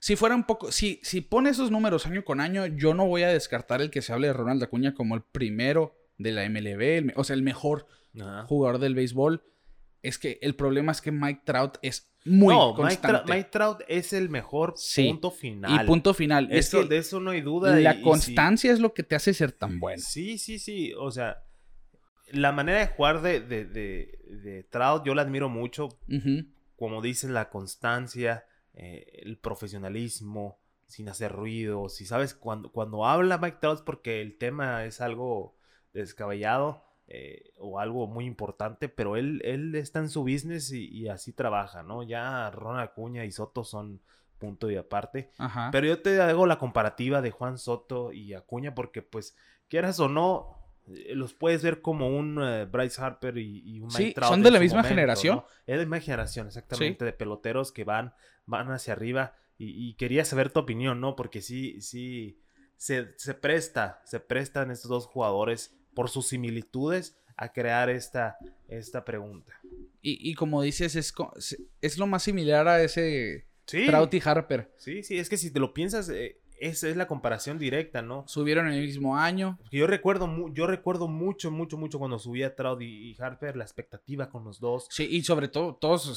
Si fuera un poco. Si, si pone esos números año con año, yo no voy a descartar el que se hable de Ronald Acuña como el primero de la MLB. el o sea, el mejor Ajá. jugador del béisbol. Es que el problema es que Mike Trout es muy no, Mike, constante. Tra- Mike Trout es el mejor Sí. punto final. y punto final. Es Eso- que de eso no hay duda. la y- y sí. constancia es lo que te hace ser tan bueno. Sí, sí, sí. O sea, la manera de jugar de, de, de, de Trout yo la admiro mucho. Como dices, la constancia, eh, el profesionalismo, sin hacer ruido. Si sabes, cuando, cuando habla Mike Trout es porque el tema es algo descabellado eh, o algo muy importante, pero él, él está en su business y, y así trabaja, ¿no? Ya Ronald Acuña y Soto son punto y aparte. Ajá. Pero yo te hago la comparativa de Juan Soto y Acuña porque, pues, quieras o no, los puedes ver como un eh, Bryce Harper y, y un Mike Sí, Trout son de la misma momento, generación. ¿no? Es de la misma generación, exactamente, de peloteros que van, van hacia arriba. Y, y quería saber tu opinión, ¿no? Porque sí, sí, se, se presta, se prestan estos dos jugadores por sus similitudes a crear esta, esta pregunta. Y, y como dices, es, es lo más similar a ese Sí, Trout y Harper. sí, sí, es que si te lo piensas, eh, esa es la comparación directa, ¿no? Subieron el mismo año. Porque yo recuerdo, yo recuerdo mucho, mucho, mucho cuando subía Trout y, Harper, la expectativa con los dos. Sí, y sobre todo, todos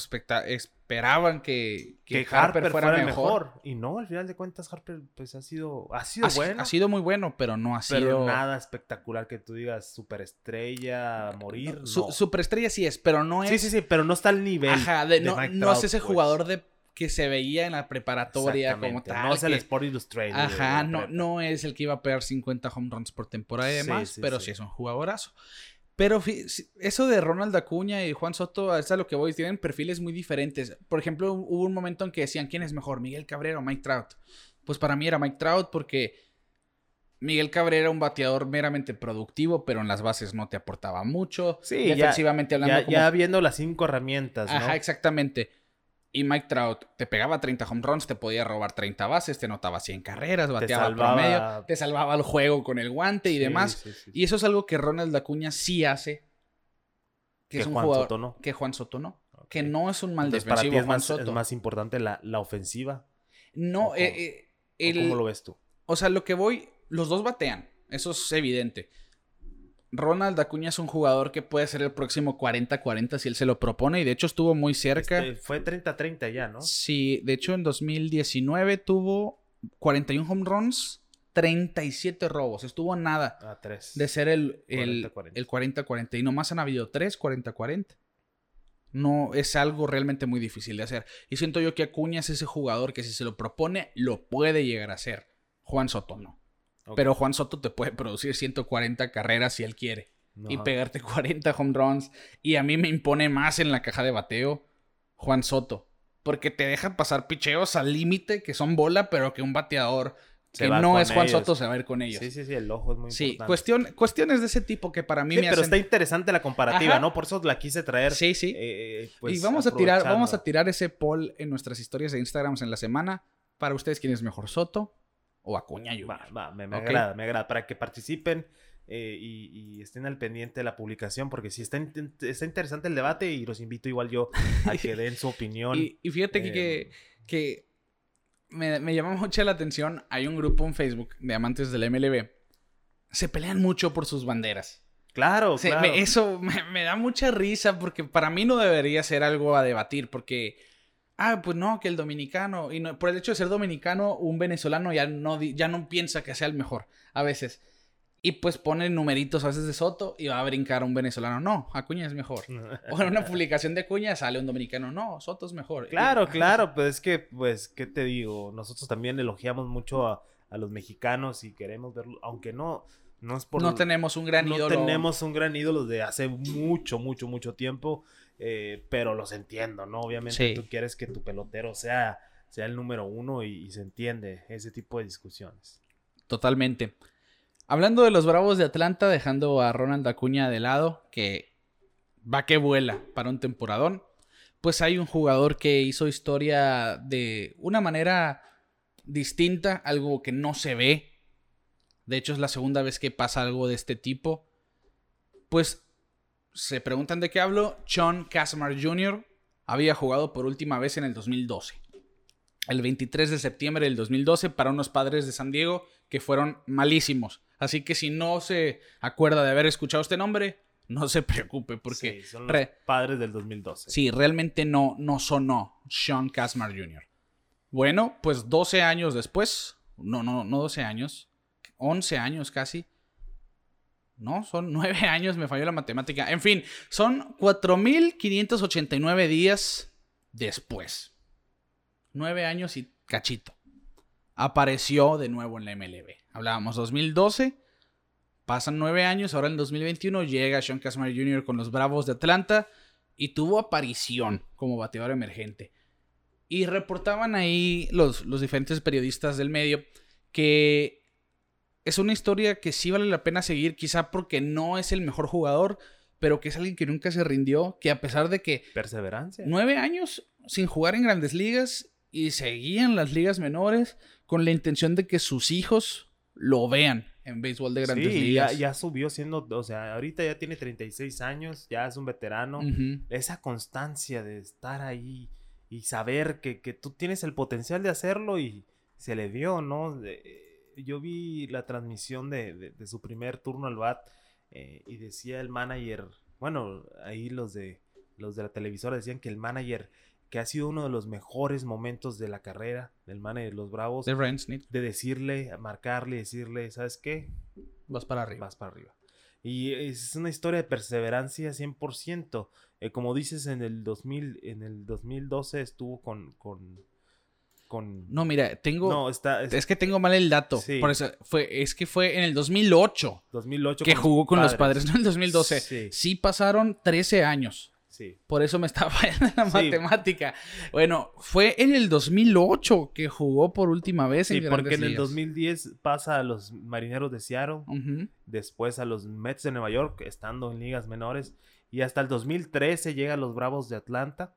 esperaban que, que, Que, Harper, fuera, el mejor. Y no, al final de cuentas, Harper pues ha sido, ha sido Ha, bueno. ha sido muy bueno, pero no ha pero sido. nada espectacular que tú digas superestrella, morir. Su-. Superestrella sí es, pero no es. Sí, sí, sí, pero no está al nivel. Ajá, de- de no, Mike no es ese pues. jugador de que se veía en la preparatoria como tal. No es el que- Sport Illustrated. Ajá, no, no es el que iba a pegar 50 home runs por temporada y demás, sí, pero sí. sí. es un jugadorazo. Pero eso de Ronald Acuña y Juan Soto, es a lo que voy, tienen perfiles muy diferentes. Por ejemplo, hubo un momento en que decían quién es mejor, Miguel Cabrera o Mike Trout. Pues para mí era Mike Trout porque Miguel Cabrera era un bateador meramente productivo, pero en las bases no te aportaba mucho. Sí, ya- defensivamente hablando. Ya, como- ya viendo las cinco herramientas, ¿no? Ajá, exactamente. Y Mike Trout te pegaba 30 home runs, te podía robar 30 bases, te notaba 100 carreras, bateaba salvaba- promedio, te salvaba el juego con el guante y Sí, demás. sí, sí, sí. Y eso es algo que Ronald Acuña sí hace. Que es un Juan jugador Soto no. que Juan Soto no. Que no es un mal Entonces, para ti defensivo es Juan más, Soto. es más importante la, la ofensiva. no, ¿o eh, eh, ¿O el- ¿Cómo lo ves tú? o sea, lo que voy, los dos batean, eso es evidente. Ronald Acuña es un jugador que puede ser el próximo 40-40 si él se lo propone y de hecho estuvo muy cerca. Este, fue 30-30 ya, ¿no? Sí, de hecho en 2019 tuvo 41 home runs, 37 robos. Estuvo nada A 3. de ser el, el, 40-40. el 40-40. Y nomás han habido 3 40-40. No es algo realmente muy difícil de hacer. Y siento yo que Acuña es ese jugador que si se lo propone, lo puede llegar a hacer. Juan Soto no. Pero Juan Soto te puede producir 140 carreras si él quiere. Y pegarte 40 home runs. Y a mí me impone más en la caja de bateo Juan Soto. Porque te deja pasar picheos al límite que son bola, pero que un bateador Se que no es Juan ellos. Soto se va a ir con ellos. Sí, sí, sí, el ojo es muy Sí, importante. cuestión, cuestiones de ese tipo que para mí Sí, me pero hacen... está interesante la comparativa, Ajá. ¿no? Por eso la quise traer. Sí, sí. eh, pues, y vamos a tirar, vamos a tirar ese poll en nuestras historias de Instagram en la semana. Para ustedes, ¿quién es mejor, Soto o Acuña Jr.? Va, va, me, agrada, me agrada. Para que participen eh, y, y estén al pendiente de la publicación, porque sí está, in- está interesante el debate y los invito igual yo a que den su opinión. Y, y fíjate que, Eh, que, que me, me llama mucho la atención. Hay un grupo en Facebook de amantes del MLB. Se pelean mucho por sus banderas. claro, Se- claro. me- eso me, me da mucha risa porque para mí no debería ser algo a debatir porque, ah, pues no, que el dominicano, y no, por el hecho de ser dominicano, un venezolano ya no, ya no piensa que sea el mejor a veces. Y pues pone numeritos a veces de Soto y va a brincar un venezolano. No, Acuña es mejor. O en una publicación de Acuña sale un dominicano. No, Soto es mejor. Claro, Y- claro, pues es que, pues, ¿qué te digo? Nosotros también elogiamos mucho a, a los mexicanos y queremos verlo, aunque no, No es por no tenemos un gran no ídolo. tenemos un gran ídolo de hace mucho, mucho, mucho tiempo. Eh, pero los entiendo, ¿no? Obviamente Sí. tú quieres que tu pelotero sea, sea el número uno y, y se entiende ese tipo de discusiones. Totalmente. Hablando de los Bravos de Atlanta, dejando a Ronald Acuña de lado, que va que vuela para un temporadón, pues hay un jugador que hizo historia de una manera distinta, algo que no se ve. De hecho, es la segunda vez que pasa algo de este tipo. Pues se preguntan de qué hablo. John Casimir Jr. había jugado por última vez en el 2012 el 23 de septiembre del 2012 para unos padres de San Diego que fueron malísimos. Así que si no se acuerda de haber escuchado este nombre, no se preocupe porque Sí, son los re- padres del 2012. sí, realmente no, no sonó Sean Casmar Jr. Bueno, pues 12 años después, no, no, no 12 años, 11 años casi. No, son 9 años, me falló la matemática. En fin, son 4.589 días después. 9 años y cachito. Apareció de nuevo en la MLB. Hablábamos 2012. Pasan 9 años. Ahora en 2021 llega Sean Kazmar Jr. con los Bravos de Atlanta. Y tuvo aparición como bateador emergente. Y reportaban ahí los, los diferentes periodistas del medio que es una historia que sí vale la pena seguir, quizá porque no es el mejor jugador, pero que es alguien que nunca se rindió, que a pesar de que Perseverancia. nueve años sin jugar en grandes ligas y seguía en las ligas menores con la intención de que sus hijos lo vean en béisbol de grandes sí, ligas. Ya, ya subió siendo, o sea, ahorita ya tiene 36 años, ya es un veterano. Esa constancia de estar ahí y saber que, que tú tienes el potencial de hacerlo y se le dio, ¿no? De- yo vi la transmisión de, de- de su primer turno al bat eh, y decía el manager, bueno, ahí los de los de la televisora decían que el manager que ha sido uno de los mejores momentos de la carrera del manager de los Bravos De decirle, marcarle, decirle, ¿sabes qué? vas para arriba. Vas para arriba. Y es una historia de perseverancia 100%. Eh, como dices, en el 2000, en el 2012 estuvo con... con, con... No, mira, tengo... No, está... es Es que tengo mal el dato. Sí. Por eso fue, es que fue en el 2008 2008 que con jugó con los padres, no en el 2012. Sí, Sí pasaron 13 años. sí. Por eso me estaba fallando en la Sí. matemática. Bueno, fue en el 2008 que jugó por última vez Sí, en porque Grandes en el Ligas. 2010 pasa a los Marineros de Seattle, después a los Mets de Nueva York, estando en ligas menores, y hasta el 2013 llega a los Bravos de Atlanta,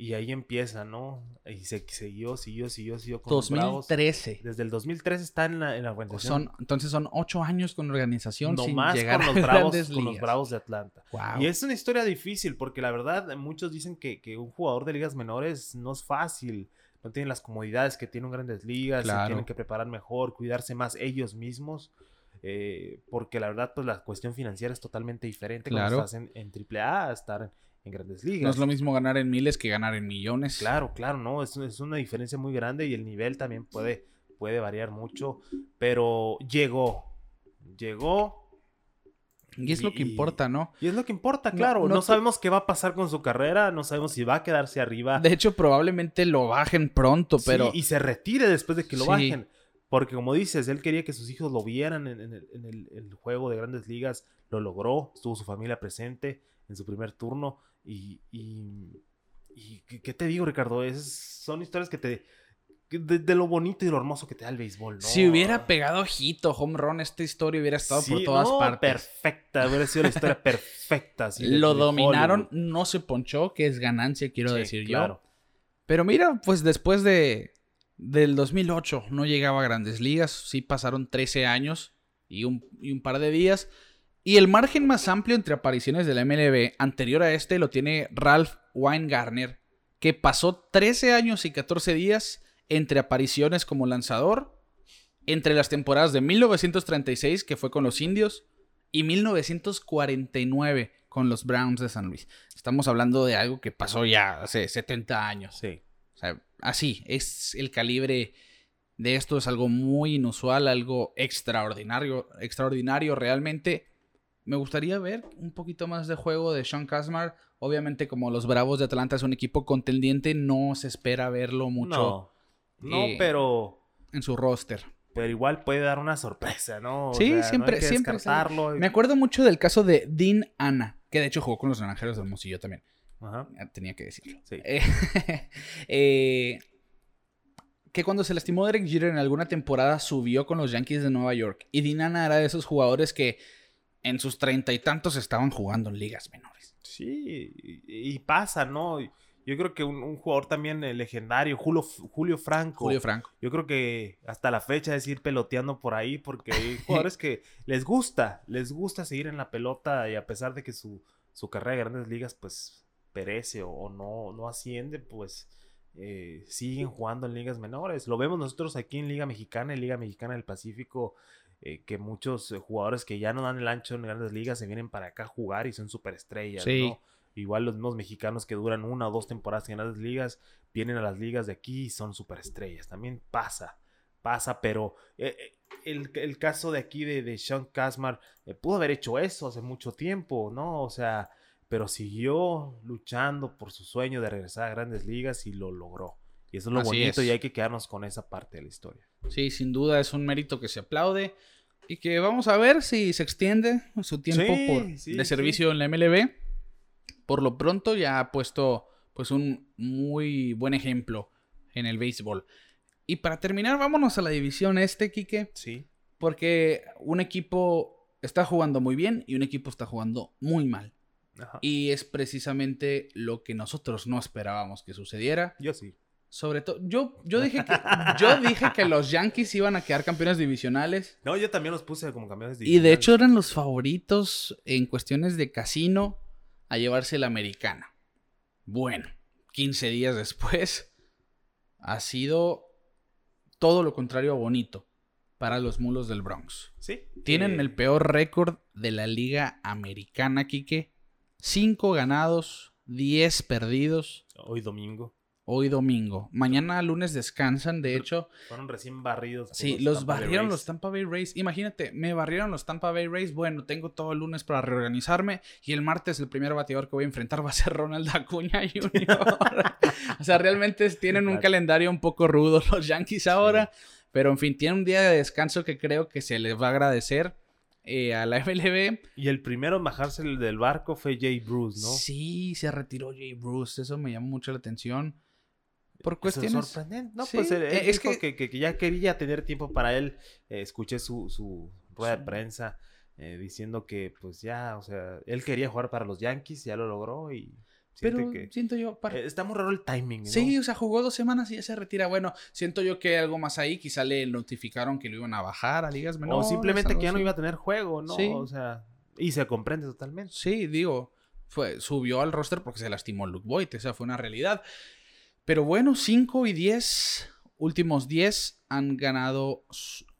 y ahí empieza, ¿no? Y se siguió, siguió, siguió, siguió con los Bravos. 2013. Desde el 2013 está en la, en la organización. Son, entonces son ocho años con organización sin nomás llegar con los, bravos, con los. Bravos de Atlanta. Wow. Y es una historia difícil porque la verdad muchos dicen que, que un jugador de ligas menores no es fácil. No tienen las comodidades que tiene un grandes ligas. se Claro. tienen que preparar mejor, cuidarse más ellos mismos. eh, porque la verdad, pues la cuestión financiera es totalmente diferente Claro. cuando estás en, en AAA a estar en, grandes ligas. No es lo mismo ganar en miles que ganar en millones. Claro, claro, no, es, es una diferencia muy grande y el nivel también puede, puede variar mucho, pero llegó, llegó Y es lo que importa, ¿no? y es lo que importa, claro, no, sabemos qué va a pasar con su carrera, no sabemos si va a quedarse arriba De hecho, probablemente lo bajen pronto, sí, pero y se retire después de que lo Sí. bajen, porque como dices, él quería que sus hijos lo vieran en, en el, en el- el juego de grandes ligas, lo logró, estuvo su familia presente en su primer turno y... y y ¿qué, te digo, Ricardo? Es, son historias que te... De, de lo bonito y lo hermoso que te da el béisbol, ¿no? si hubiera pegado ojito, home run, esta historia hubiera estado por todas no, partes. Perfecta, hubiera sido la historia perfecta. así de- Lo de dominaron, Hollywood. no se ponchó, que es ganancia, quiero Sí, decir claro. yo. Pero mira, pues después de del 2008 no llegaba a grandes ligas, sí pasaron 13 años y un, y un par de días. Y el margen más amplio entre apariciones de la MLB anterior a este lo tiene Ralph Weingartner, que pasó 13 años y 14 días entre apariciones como lanzador, entre las temporadas de 1936, que fue con los indios, y 1949 con los Browns de San Luis. Estamos hablando de algo que pasó ya hace 70 años. Sí. O sea, así, es el calibre de esto, es algo muy inusual, algo extraordinario, extraordinario realmente. Me gustaría ver un poquito más de juego de Sean Kazmar. Obviamente, como los Bravos de Atlanta es un equipo contendiente, no se espera verlo mucho No, no, eh, pero, en su roster. pero igual puede dar una sorpresa, ¿no? O Sí, sea, no hay siempre, que siempre. Me acuerdo mucho del caso de Dean Anna, que de hecho jugó con los Naranjeros del Hermosillo también. Ajá, Eh, Tenía que decirlo. sí. Eh, eh, que cuando se lastimó Derek Jeter en alguna temporada subió con los Yankees de Nueva York. Y Dinana era de esos jugadores que en sus treinta y tantos estaban jugando en ligas menores. Sí, y, y pasa, ¿no? Yo creo que un, un jugador también eh, legendario, Julio, Julio Franco. Julio Franco. Yo creo que hasta la fecha es ir peloteando por ahí porque hay jugadores que les gusta, les gusta seguir en la pelota y a pesar de que su, su carrera de grandes ligas pues perece o, o no, no asciende, pues eh, siguen jugando en ligas menores. Lo vemos nosotros aquí en Liga Mexicana, en Liga Mexicana del Pacífico, eh, que muchos eh, jugadores que ya no dan el ancho en grandes ligas se vienen para acá a jugar y son superestrellas, Sí. ¿no? Igual los mismos mexicanos que duran una o dos temporadas en grandes ligas vienen a las ligas de aquí y son superestrellas. También pasa, pasa, pero eh, eh, el, el caso de aquí de, de Sean Kasmar eh, pudo haber hecho eso hace mucho tiempo, ¿no? O sea, pero siguió luchando por su sueño de regresar a grandes ligas y lo logró. Y eso es lo Así bonito es. y hay que quedarnos con esa parte de la historia. Sí, sin duda es un mérito que se aplaude. Y que vamos a ver si se extiende su tiempo Sí, por- sí, de sí. servicio en la MLB. Por lo pronto ya ha puesto pues un muy buen ejemplo en el béisbol. Y para terminar, vámonos a la división este, Quique. Sí. Porque un equipo está jugando muy bien y un equipo está jugando muy mal. Ajá. Y es precisamente lo que nosotros no esperábamos que sucediera. Yo sí. Sobre todo, yo, yo, dije que, yo dije que los Yankees iban a quedar campeones divisionales. No, yo también los puse como campeones Y de divisionales. hecho eran los favoritos en cuestiones de casino a llevarse la americana. Bueno, 15 días después ha sido todo lo contrario a bonito para los mulos del Bronx. Sí. Tienen eh, el peor récord de la liga americana, Quique. 5 ganados, 10 perdidos. Hoy domingo. Hoy domingo. Mañana lunes descansan, de hecho. Fueron recién barridos. Sí, los barrieron Rays. los Tampa Bay Rays. Imagínate, me barrieron los Tampa Bay Rays. Bueno, tengo todo el lunes para reorganizarme. Y el martes el primer bateador que voy a enfrentar va a ser Ronald Acuña Jr. o sea, realmente tienen un calendario un poco rudo los Yankees ahora. Pero en fin, tienen un día de descanso que creo que se les va a agradecer eh, a la MLB. Y el primero en bajarse el del barco fue Jay Bruce, ¿no? Sí, se retiró Jay Bruce. Eso me llamó mucho la atención. Por Eso es cuestiones. sorprendente. No, Sí, pues él, él es dijo que- que... Que, ya quería tener tiempo para él. Eh, escuché su, su rueda de Sí. prensa eh, diciendo que, pues ya, o sea, él quería jugar para los Yankees, ya lo logró y Pero que. siento yo. para- eh, está muy raro el timing, ¿no? Sí, o sea, jugó dos semanas y ya se retira. Bueno, siento yo que hay algo más ahí. Quizá le notificaron que lo iban a bajar a ligas o menores. simplemente algo que ya no iba a tener juego, ¿no? Sí. O sea, y se comprende totalmente. Sí, digo, fue, subió al roster porque se lastimó Luke Boyd. Esa fue una realidad. Pero bueno, 5 y 10, últimos 10 han ganado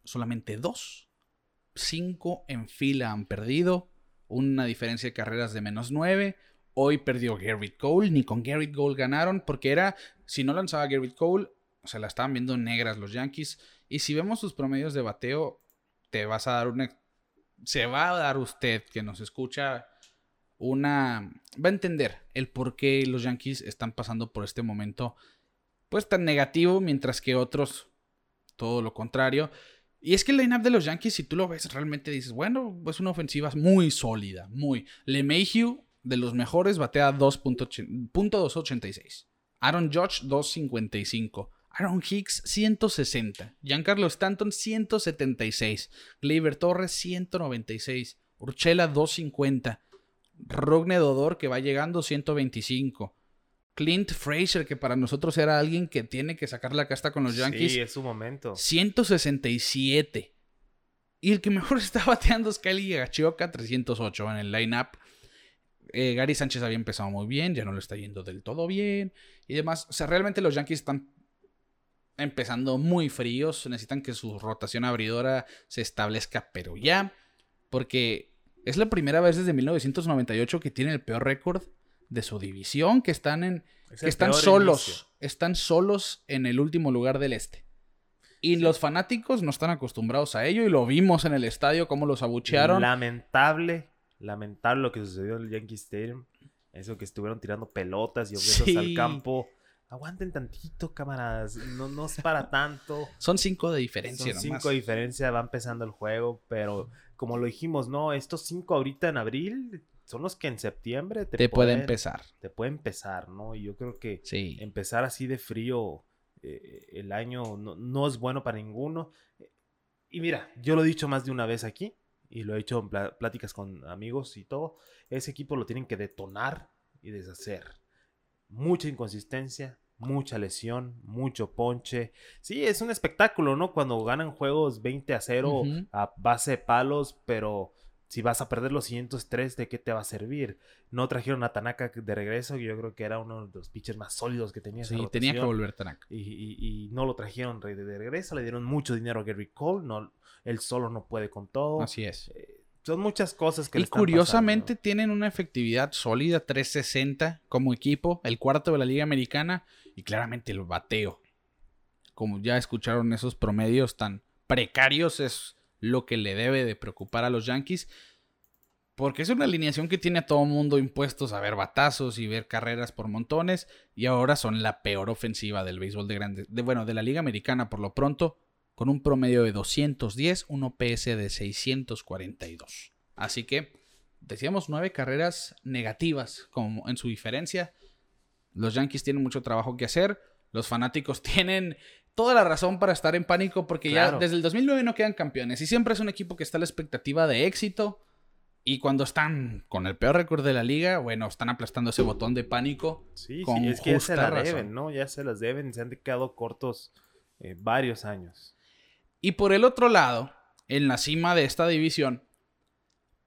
solamente dos. 5 en fila han perdido. Una diferencia de carreras de menos 9. Hoy perdió Garrett Cole. Ni con Garrett Cole ganaron. Porque era, si no lanzaba Garrett Cole, se la estaban viendo negras los Yankees. Y si vemos sus promedios de bateo, te vas a dar una. Se va a dar usted que nos escucha una. Va a entender el por qué los Yankees están pasando por este momento, pues tan negativo, mientras que otros, todo lo contrario. Y es que el lineup de los Yankees, si tú lo ves, realmente dices, bueno, es una ofensiva muy sólida, muy. LeMahieu, de los mejores, batea 2.8 .286. Aaron Judge, 2.55. Aaron Hicks, 160. Giancarlo Stanton, 176. Gleyber Torres, 196. Urchela, 250. Rogne Dodor, que va llegando, 125. Clint Fraser, que para nosotros era alguien que tiene que sacar la casta con los Yankees, Sí, es su momento. 167. Y el que mejor está bateando es Kylie Gachioka, 308 en el lineup. Eh, Gary Sánchez había empezado muy bien, ya no lo está yendo del todo bien. Y demás. O sea, realmente los Yankees están empezando muy fríos. Necesitan que su rotación abridora se establezca, pero ya. Porque es la primera vez desde 1998 que tienen el peor récord de su división, que están en Es que están solos, inicio. están solos en el último lugar del este. Y los fanáticos no están acostumbrados a ello y lo vimos en el estadio cómo los abuchearon. Lamentable, lamentable lo que sucedió en el Yankee Stadium. Eso que estuvieron tirando pelotas y objetos Sí. al campo aguanten tantito, camaradas. No, no es para tanto. Son cinco de diferencia, Son nomás. cinco de diferencia, va empezando el juego, pero como lo dijimos, no, estos cinco ahorita en abril son los que en septiembre te, Te puede empezar. Te puede empezar, ¿no? Y yo creo que Sí. empezar así de frío eh, el año no, no es bueno para ninguno. Y mira, yo lo he dicho más de una vez aquí y lo he hecho en pláticas con amigos y todo. Ese equipo lo tienen que detonar y deshacer. Mucha inconsistencia, mucha lesión, mucho ponche. Sí, es un espectáculo, ¿no? Cuando ganan juegos 20 a 0 Ujú. a base de palos, pero si vas a perder los 503, ¿de qué te va a servir? No trajeron a Tanaka de regreso, que yo creo que era uno de los pitchers más sólidos que tenía esa Sí, tenía que volver Tanaka. Y, y- y no lo trajeron de regreso, le dieron mucho dinero a Gary Cole, no, él solo no puede con todo. Así es. Eh, son muchas cosas que le Y están curiosamente pasando. tienen una efectividad sólida, 360 como equipo, el cuarto de la Liga Americana y claramente el bateo. Como ya escucharon esos promedios tan precarios es lo que le debe de preocupar a los Yankees. Porque es una alineación que tiene a todo mundo impuestos a ver batazos y ver carreras por montones. Y ahora son la peor ofensiva del béisbol de grandes. De, bueno, de la Liga Americana por lo pronto. Con un promedio de 210, un OPS de 642. Así que decíamos nueve carreras negativas como en su diferencia. Los Yankees tienen mucho trabajo que hacer. Los fanáticos tienen toda la razón para estar en pánico porque Claro. ya desde el 2009 no quedan campeones. Y siempre es un equipo que está a la expectativa de éxito. Y cuando están con el peor récord de la liga, bueno, están aplastando ese botón de pánico. Sí, con sí, es que ya se la deben, ¿no? Ya se las deben, se han quedado cortos eh, varios años. Y por el otro lado, en la cima de esta división,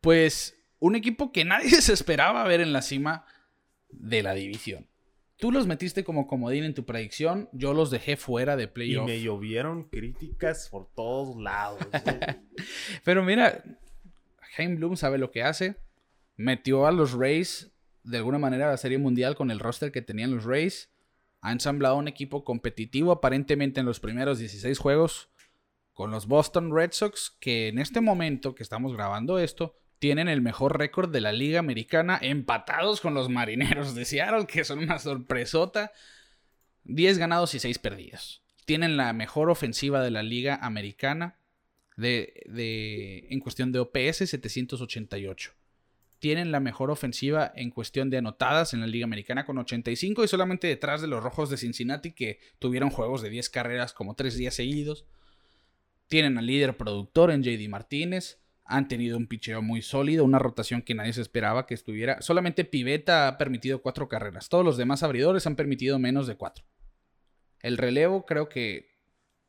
pues un equipo que nadie se esperaba ver en la cima de la división. Tú los metiste como comodín en tu predicción, yo los dejé fuera de Y playoff. me llovieron críticas por todos lados. ¿eh? Pero mira, Jaime Bloom sabe lo que hace. Metió a los Rays de alguna manera a la Serie Mundial con el roster que tenían los Rays. Ha ensamblado un equipo competitivo aparentemente en los primeros 16 juegos con los Boston Red Sox que en este momento que estamos grabando esto tienen el mejor récord de la Liga Americana empatados con los Marineros de Seattle que son una sorpresota. 10 ganados y 6 perdidos. Tienen la mejor ofensiva de la Liga Americana de, de- en cuestión de OPS 788. Tienen la mejor ofensiva en cuestión de anotadas en la Liga Americana con 85 y solamente detrás de los Rojos de Cincinnati que tuvieron juegos de 10 carreras como 3 días seguidos. Tienen al líder productor en JD Martínez. Han tenido un picheo muy sólido, una rotación que nadie se esperaba que estuviera. Solamente Pivetta ha permitido 4 carreras. Todos los demás abridores han permitido menos de 4. El relevo creo que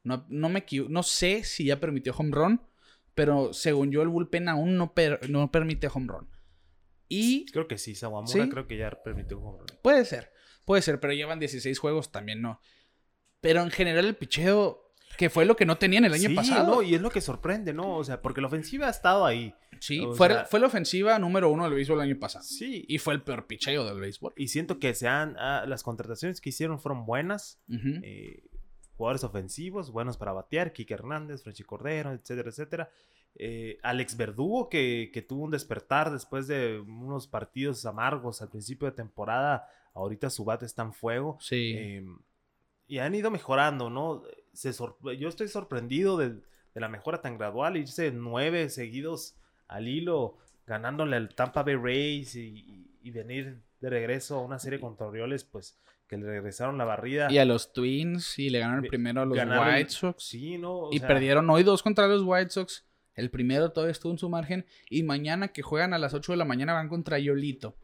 no, no me no sé si ya permitió home run, pero según yo el bullpen aún no, per- no permite home run. Y Creo que sí, Sawamura ¿Sí? creo que ya permitió home run. puede ser, puede ser, pero llevan 16 juegos, también no. Pero en general el picheo, que fue lo que no tenían el año Sí, pasado. no, y es lo que sorprende, ¿no? O sea, porque la ofensiva ha estado ahí. sí, fue, sea- fue la ofensiva número uno del béisbol el año pasado. Sí, Y fue el peor picheo del béisbol. y siento que se han, ah, las contrataciones que hicieron fueron buenas. Eh, jugadores ofensivos, buenos para batear, Kike Hernández, Frenchy Cordero, etcétera, etcétera. Eh, Alex Verdugo, que, que tuvo un despertar después de unos partidos amargos al principio de temporada, ahorita su bate está en fuego. Sí. Eh, y han ido mejorando, ¿no? Se Yo estoy sorprendido de, de la mejora tan gradual, irse nueve seguidos al hilo, ganándole al Tampa Bay Rays y, y- y venir de regreso a una serie contra Orioles, pues que le regresaron la barrida. y a los Twins y le ganaron primero a los Ganaron- White Sox. Sí, ¿no? O y sea, perdieron hoy dos contra los White Sox. El primero todavía estuvo en su margen. Y mañana que juegan a las 8 de la mañana van contra Yolito.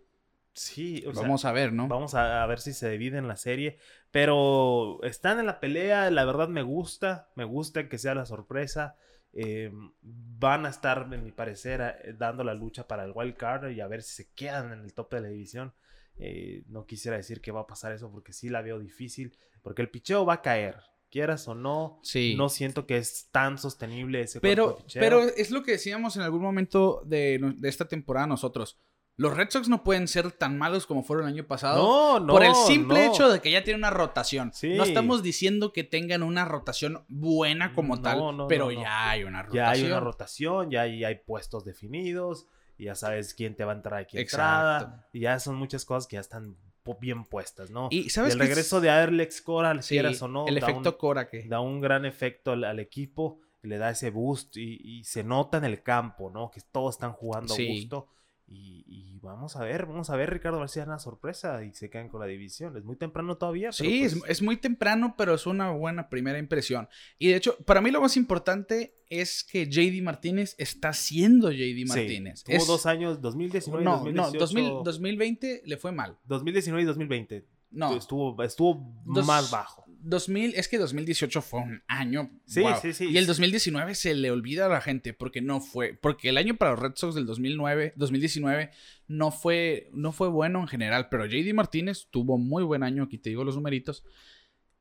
Sí, o sea, Vamos a ver, ¿no? Vamos a, a ver si se dividen la serie. Pero están en la pelea, la verdad me gusta. Me gusta que sea la sorpresa. Eh, van a estar, en mi parecer, a- dando la lucha para el wild card y a ver si se quedan en el tope de la división. Eh, no quisiera decir que va a pasar eso porque sí la veo difícil. Porque el picheo va a caer, quieras o no. Sí. No siento que es tan sostenible ese Pero, de picheo. pero es lo que decíamos en algún momento de, de esta temporada nosotros. Los Red Sox no pueden ser tan malos como fueron el año pasado. no, no, por el simple no. hecho de que ya tiene una rotación. Sí. No estamos diciendo que tengan una rotación buena como No, tal, no, pero ya hay una rotación. Ya hay una rotación, ya hay, hay puestos definidos, y ya sabes quién te va a entrar y quién Exacto. entrada, y ya son muchas cosas que ya están bien puestas, ¿no? Y, ¿sabes el qué? regreso de Alex Cora, Sí, quieras o no, el efecto un- Cora que... da un gran efecto al, al equipo, le da ese boost y, y se nota en el campo, ¿no? Que todos están jugando Sí. a gusto. Y, y vamos a ver, vamos a ver, Ricardo García, una sorpresa y se quedan con la división. Es muy temprano todavía. Sí, pues, es, es muy temprano, pero es una buena primera impresión. Y de hecho, para mí lo más importante es que JD Martínez está siendo JD sí, Martínez. tuvo Es- dos años, 2019 y No, 2018. no, 2000 2020 le fue mal. 2019 y 2020. No, Estuvo, estuvo Dos- más bajo. 2000, es que 2018 fue un año. Sí, wow. sí, sí. Y el 2019 se le olvida a la gente porque no fue. Porque el año para los Red Sox del 2009, 2019 no fue, no fue bueno en general. Pero JD Martínez tuvo muy buen año. Aquí te digo los numeritos.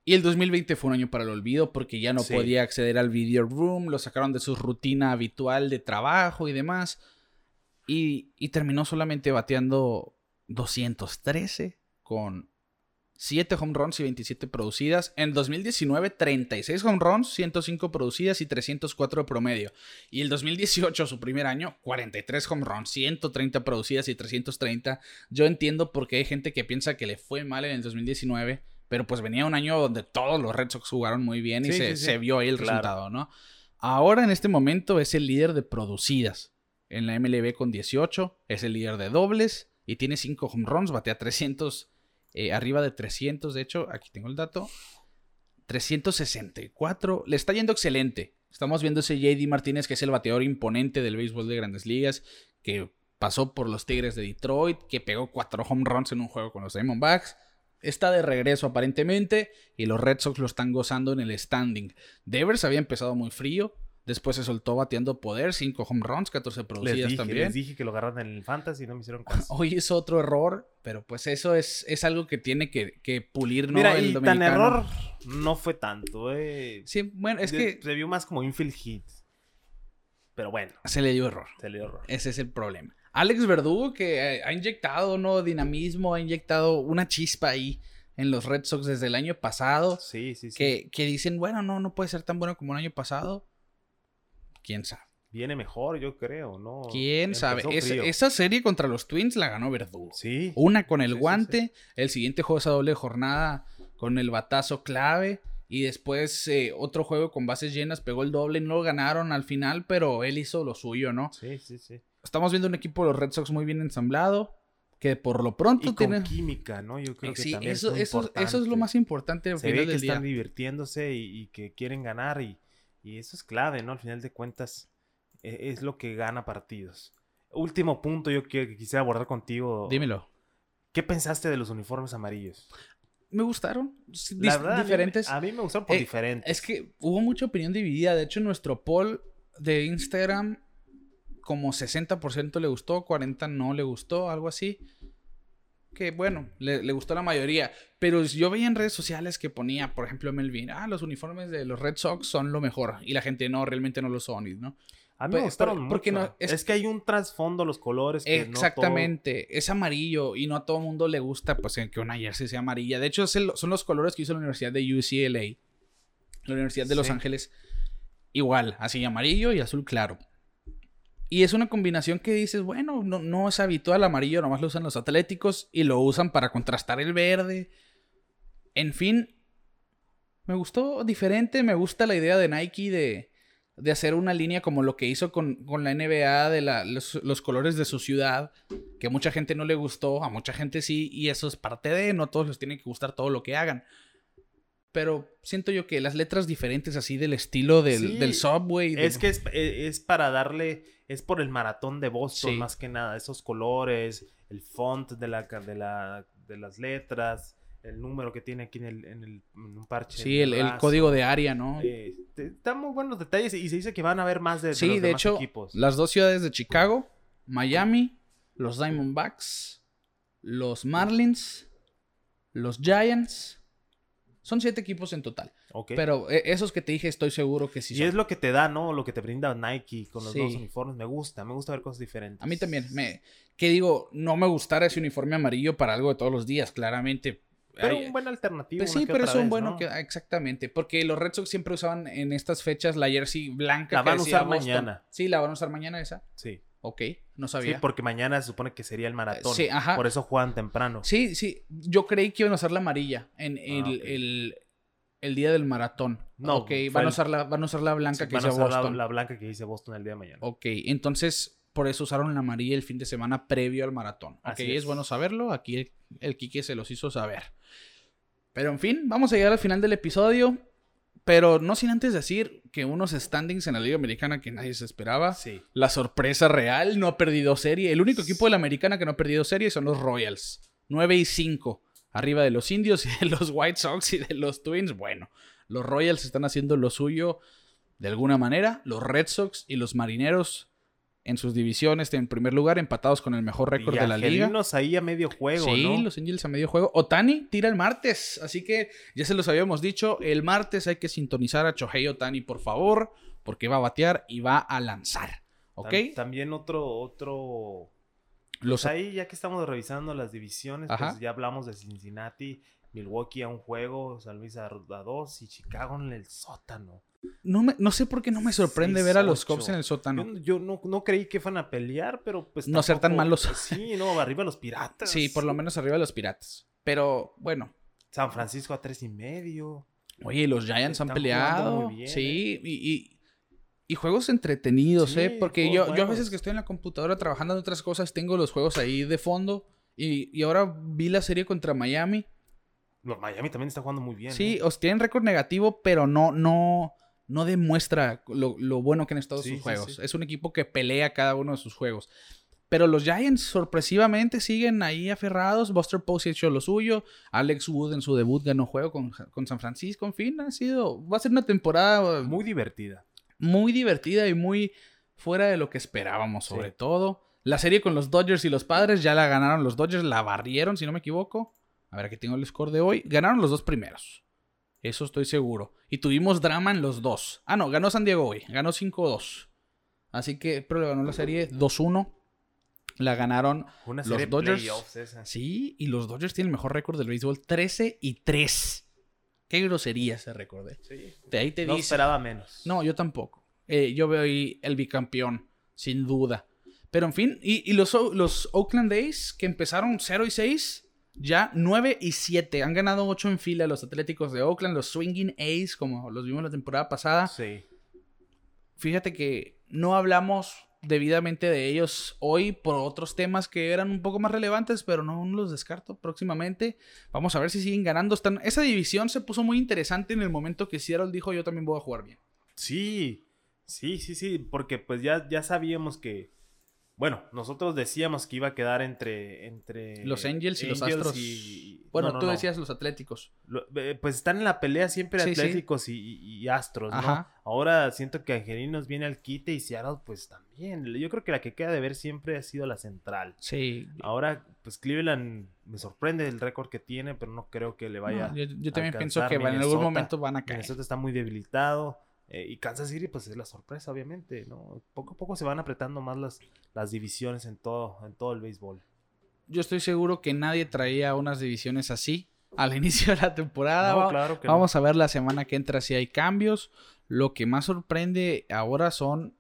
Y el 2020 fue un año para el olvido porque ya no Sí. podía acceder al video room. Lo sacaron de su rutina habitual de trabajo y demás. Y, y terminó solamente bateando 213 con 7 home runs y 27 producidas. En 2019, 36 home runs, 105 producidas y 304 de promedio. Y el 2018, su primer año, 43 home runs, 130 producidas y 330. Yo entiendo por qué hay gente que piensa que le fue mal en el 2019, pero pues venía un año donde todos los Red Sox jugaron muy bien y Sí, se, sí, sí. se vio ahí el Claro. resultado, ¿no? Ahora en este momento es el líder de producidas en la MLB con 18, es el líder de dobles y tiene 5 home runs, batea 300, eh, arriba de 300, de hecho, aquí tengo el dato, 364, le está yendo excelente. Estamos viendo ese JD Martínez, que es el bateador imponente del béisbol de grandes ligas, que pasó por los Tigres de Detroit, que pegó 4 home runs en un juego con los Diamondbacks. Está de regreso aparentemente y los Red Sox lo están gozando en el standing. Devers había empezado muy frío, después se soltó bateando poder, 5 home runs, 14 Les producidas dije, también. les dije que lo agarran en el fantasy y no me hicieron caso. Hoy es otro error, pero pues eso es, es algo que tiene que, que pulir, ¿no? Mira, el y tan error no fue tanto, eh. Sí, bueno, es De- que Se vio más como infield hit. Pero bueno, se le dio error. se le dio error. Ese es el problema. Alex Verdugo, que eh, ha inyectado, ¿no? Dinamismo, ha inyectado una chispa ahí en los Red Sox desde el año pasado. Sí, sí, sí. Que, que dicen, bueno, no, no puede ser tan bueno como el año pasado. ¿Quién sabe? Viene mejor, yo creo, ¿no? ¿Quién sabe? Es- esa serie contra los Twins la ganó Verdugo. Sí. Una con el Sí, sí, guante, el siguiente juego esa doble jornada con el batazo clave y después eh, otro juego con bases llenas pegó el doble, no lo ganaron al final, pero él hizo lo suyo, ¿no? Sí, sí, sí. Estamos viendo un equipo de los Red Sox muy bien ensamblado, que por lo pronto Y con tiene... química, ¿no? Yo creo que Sí, también eso, es eso, eso es lo más importante al Se ve que día. están divirtiéndose y, y que quieren ganar y, y eso es clave, ¿no? Al final de cuentas e- es lo que gana partidos. Último punto yo que quisiera abordar contigo. Dímelo. ¿Qué pensaste de los uniformes amarillos? Me gustaron, La a mí diferentes. A mí, me gustaron por Eh, diferentes. Es que hubo mucha opinión dividida. De hecho, nuestro poll de Instagram, como 60% le gustó, 40% no le gustó, algo así. Que bueno, le, le gustó la mayoría. Pero yo veía en redes sociales que ponía, por ejemplo, Melvin, ah, los uniformes de los Red Sox son lo mejor. Y la gente no, realmente no lo son, ¿no? a mí pues, me gustaron por- porque no- es- es... que hay un trasfondo, los colores. Que no todo- Exactamente, es amarillo y no a todo mundo le gusta pues que una jersey sea amarilla. De hecho, el- son los colores que hizo la Universidad de UCLA, la Universidad de Los. Ángeles. Igual, así amarillo y azul claro. Y es una combinación que dices, bueno, no, no es habitual amarillo, nomás lo usan los atléticos y lo usan para contrastar el verde. En fin, me gustó diferente, me gusta la idea de Nike de, de hacer una línea como lo que hizo con, con la NBA de la- los, los colores de su ciudad, que a mucha gente no le gustó, a mucha gente sí, y eso es parte de, no todos les tiene que gustar todo lo que hagan. Pero siento yo que las letras diferentes así del estilo del, Sí, del subway. de- Es que es, e- es para darle, es por el maratón de Boston Sí. más que nada, esos colores, el font de, la, de, la, de las letras, el número que tiene aquí en, el, en, el, en un parche. Sí, el, el código de área, ¿no? Eh, te- están muy buenos detalles y se dice que van a haber más de, de sí, los de demás hecho, equipos. las dos ciudades de Chicago, Miami, los Diamondbacks, los Marlins, los Giants. Son siete equipos en total. Pero eh, esos que te dije estoy seguro que sí y son. es lo que te da, ¿no? Lo que te brinda Nike con los Sí. dos uniformes. Me gusta, me gusta ver cosas diferentes. A mí también. Me, que digo, no me gustara ese uniforme amarillo para algo de todos los días, claramente. Pero un buen alternativo. Pues sí, pero es un vez, bueno ¿no? que exactamente, porque los Red Sox siempre usaban en estas fechas la jersey blanca. La que van a usar Boston. mañana. Sí, la van a usar mañana esa. Sí. Ok, no Sí, sabía. porque mañana se supone que sería el maratón. Sí, ajá. Por eso juegan temprano. Sí, sí, yo creí que iban a usar la amarilla en Ah, el, el día del maratón. No, ok, van a, el- usar la, van a usar la blanca Sí, que van a dice usar la, Boston. la blanca que dice Boston el día de mañana. Ok, entonces por eso usaron la amarilla el fin de semana previo al maratón. Ok, Así es. es. bueno saberlo. Aquí el, el Quique se los hizo saber. Pero en fin, vamos a llegar al final del episodio. Pero no sin antes decir que unos standings en la Liga Americana que nadie se esperaba. Sí. La sorpresa real no ha perdido serie. El único equipo de la Americana que no ha perdido serie son los Royals. 9 y 5. Arriba de los Indios y de los White Sox y de los Twins. Bueno, los Royals están haciendo lo suyo de alguna manera. Los Red Sox y los Marineros en sus divisiones en primer lugar, empatados con el mejor récord Y de la liga. Angelinos ahí a medio juego, sí, ¿no? los Angels a medio juego. Otani tira el martes, así que ya se los habíamos dicho. El martes hay que sintonizar a Chohei Otani, por favor, porque va a batear y va a lanzar. ¿Ok? Tam- También otro, otro. Los Pues ahí, ya que estamos revisando las divisiones, Ajá. pues ya hablamos de Cincinnati, Milwaukee a un juego, San Luis a, a dos y Chicago en el sótano. No, me- no sé por qué no me sorprende ver a los 6-8. Cubs en el sótano. Yo, yo no, no creí que fueran a pelear, pero pues. No ser tan tampoco- malos. Sí, no, arriba los piratas. Sí, por lo menos arriba los Piratas. Pero bueno, San Francisco a tres y medio. oye, los Giants han peleado. muy bien, sí, y, y- y juegos entretenidos, Sí, ¿eh? Porque yo, yo a veces que estoy en la computadora trabajando en otras cosas, tengo los juegos ahí de fondo. Y, y ahora vi la serie contra Miami. Los Miami también está jugando muy bien. Sí, ¿eh? o sea, tienen récord negativo, pero no, no, no demuestra lo, lo bueno que han estado Sí, sus sí, juegos. Es un equipo que pelea cada uno de sus juegos. Pero los Giants sorpresivamente siguen ahí aferrados. Buster Posey ha hecho lo suyo. Alex Wood en su debut ganó juego con, con San Francisco. En fin, ha sido. Va a ser una temporada Muy divertida. Muy divertida y muy fuera de lo que esperábamos, Sí. sobre todo. La serie con los Dodgers y los padres ya la ganaron los Dodgers, la barrieron, si no me equivoco. A ver, aquí tengo el score de hoy. Ganaron los dos primeros. Eso estoy seguro. Y tuvimos drama en los dos. Ah, no, ganó San Diego hoy. Ganó 5-2. Así que, pero le ganó la serie 2-1. La ganaron Una Los serie Dodgers- esa. Sí, y los Dodgers tienen el mejor récord del béisbol, 13 y 3. Qué grosería eh. Sí. De ahí te No dice. esperaba menos. No, yo tampoco. Eh, yo veo ahí el bicampeón, sin duda. Pero en fin, y, y los, los Oakland A's, que empezaron 0 y 6, ya 9 y 7. Han ganado 8 en fila los Atléticos de Oakland, los Swinging A's, como los vimos la temporada pasada. Sí. Fíjate que no hablamos debidamente de ellos hoy por otros temas que eran un poco más relevantes, pero no los descarto próximamente. Vamos a ver si siguen ganando. Están... Esa división se puso muy interesante en el momento que Seattle dijo yo también voy a jugar bien. Sí, sí, sí, sí, porque pues ya, ya sabíamos que, bueno, nosotros decíamos que iba a quedar entre, entre Los Angels y los Astros. y- Bueno, no, no, tú no. decías los Atléticos. Lo- eh, pues están en la pelea siempre Sí. Atléticos y, y- y Astros, ¿no? Ahora siento que Angelinos viene al quite y Seattle pues también. Yo creo que la que queda de ver siempre ha sido la central. Sí. Ahora, pues Cleveland me sorprende el récord que tiene, pero no creo que le vaya yo, yo también pienso que en algún momento van a caer. Minnesota está muy debilitado. Eh, y Kansas City, pues es la sorpresa, obviamente, ¿no? Poco a poco se van apretando más las, las divisiones en todo, en todo el béisbol. Yo estoy seguro que nadie traía unas divisiones así al inicio de la temporada. No, Va- claro que no. Vamos a ver la semana que entra si hay cambios. Lo que más sorprende ahora son,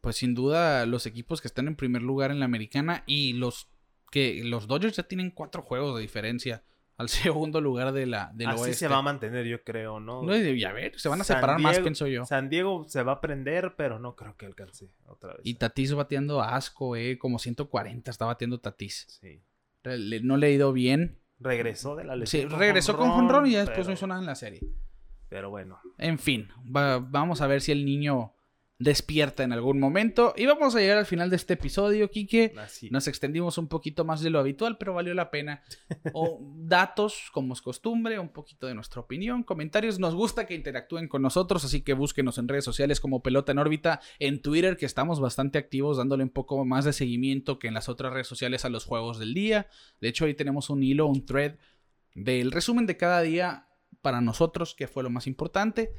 pues sin duda, los equipos que están en primer lugar en la americana y los que los Dodgers ya tienen cuatro juegos de diferencia al segundo lugar de la, del Así oeste. se va a mantener, yo creo, ¿no? No, y a ver, se van a San separar más, pienso yo. San Diego se va a prender, pero no creo que alcance otra vez. Y Tatis bateando a asco, eh, como 140 está bateando Tatis. Sí. Le- no le ha ido bien. Regresó de la Sí, lesión. con regresó con jonrón y ya después pero- no hizo nada en la serie. Pero bueno. En fin, va- vamos a ver si el niño despierta en algún momento. Y vamos a llegar al final de este episodio, Quique. Así. Nos extendimos un poquito más de lo habitual, pero valió la pena. O datos, como es costumbre, un poquito de nuestra opinión, comentarios. Nos gusta que interactúen con nosotros, así que búsquenos en redes sociales como Pelota en órbita, en Twitter, que estamos bastante activos, dándole un poco más de seguimiento que en las otras redes sociales a los juegos del día. De hecho, ahí tenemos un hilo, un thread del resumen de cada día para nosotros, que fue lo más importante.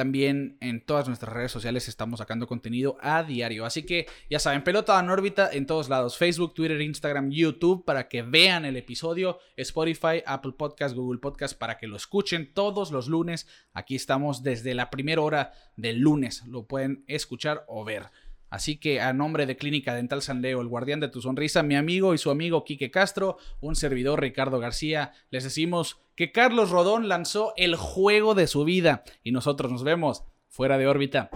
También en todas nuestras redes sociales estamos sacando contenido a diario. Así que ya saben, pelota en órbita en todos lados. Facebook, Twitter, Instagram, YouTube para que vean el episodio. Spotify, Apple Podcast, Google Podcast para que lo escuchen todos los lunes. Aquí estamos desde la primera hora del lunes. Lo pueden escuchar o ver. Así que a nombre de Clínica Dental San Leo, el guardián de tu sonrisa, mi amigo y su amigo Quique Castro, un servidor Ricardo García, les decimos que Carlos Rodón lanzó el juego de su vida y nosotros nos vemos fuera de órbita.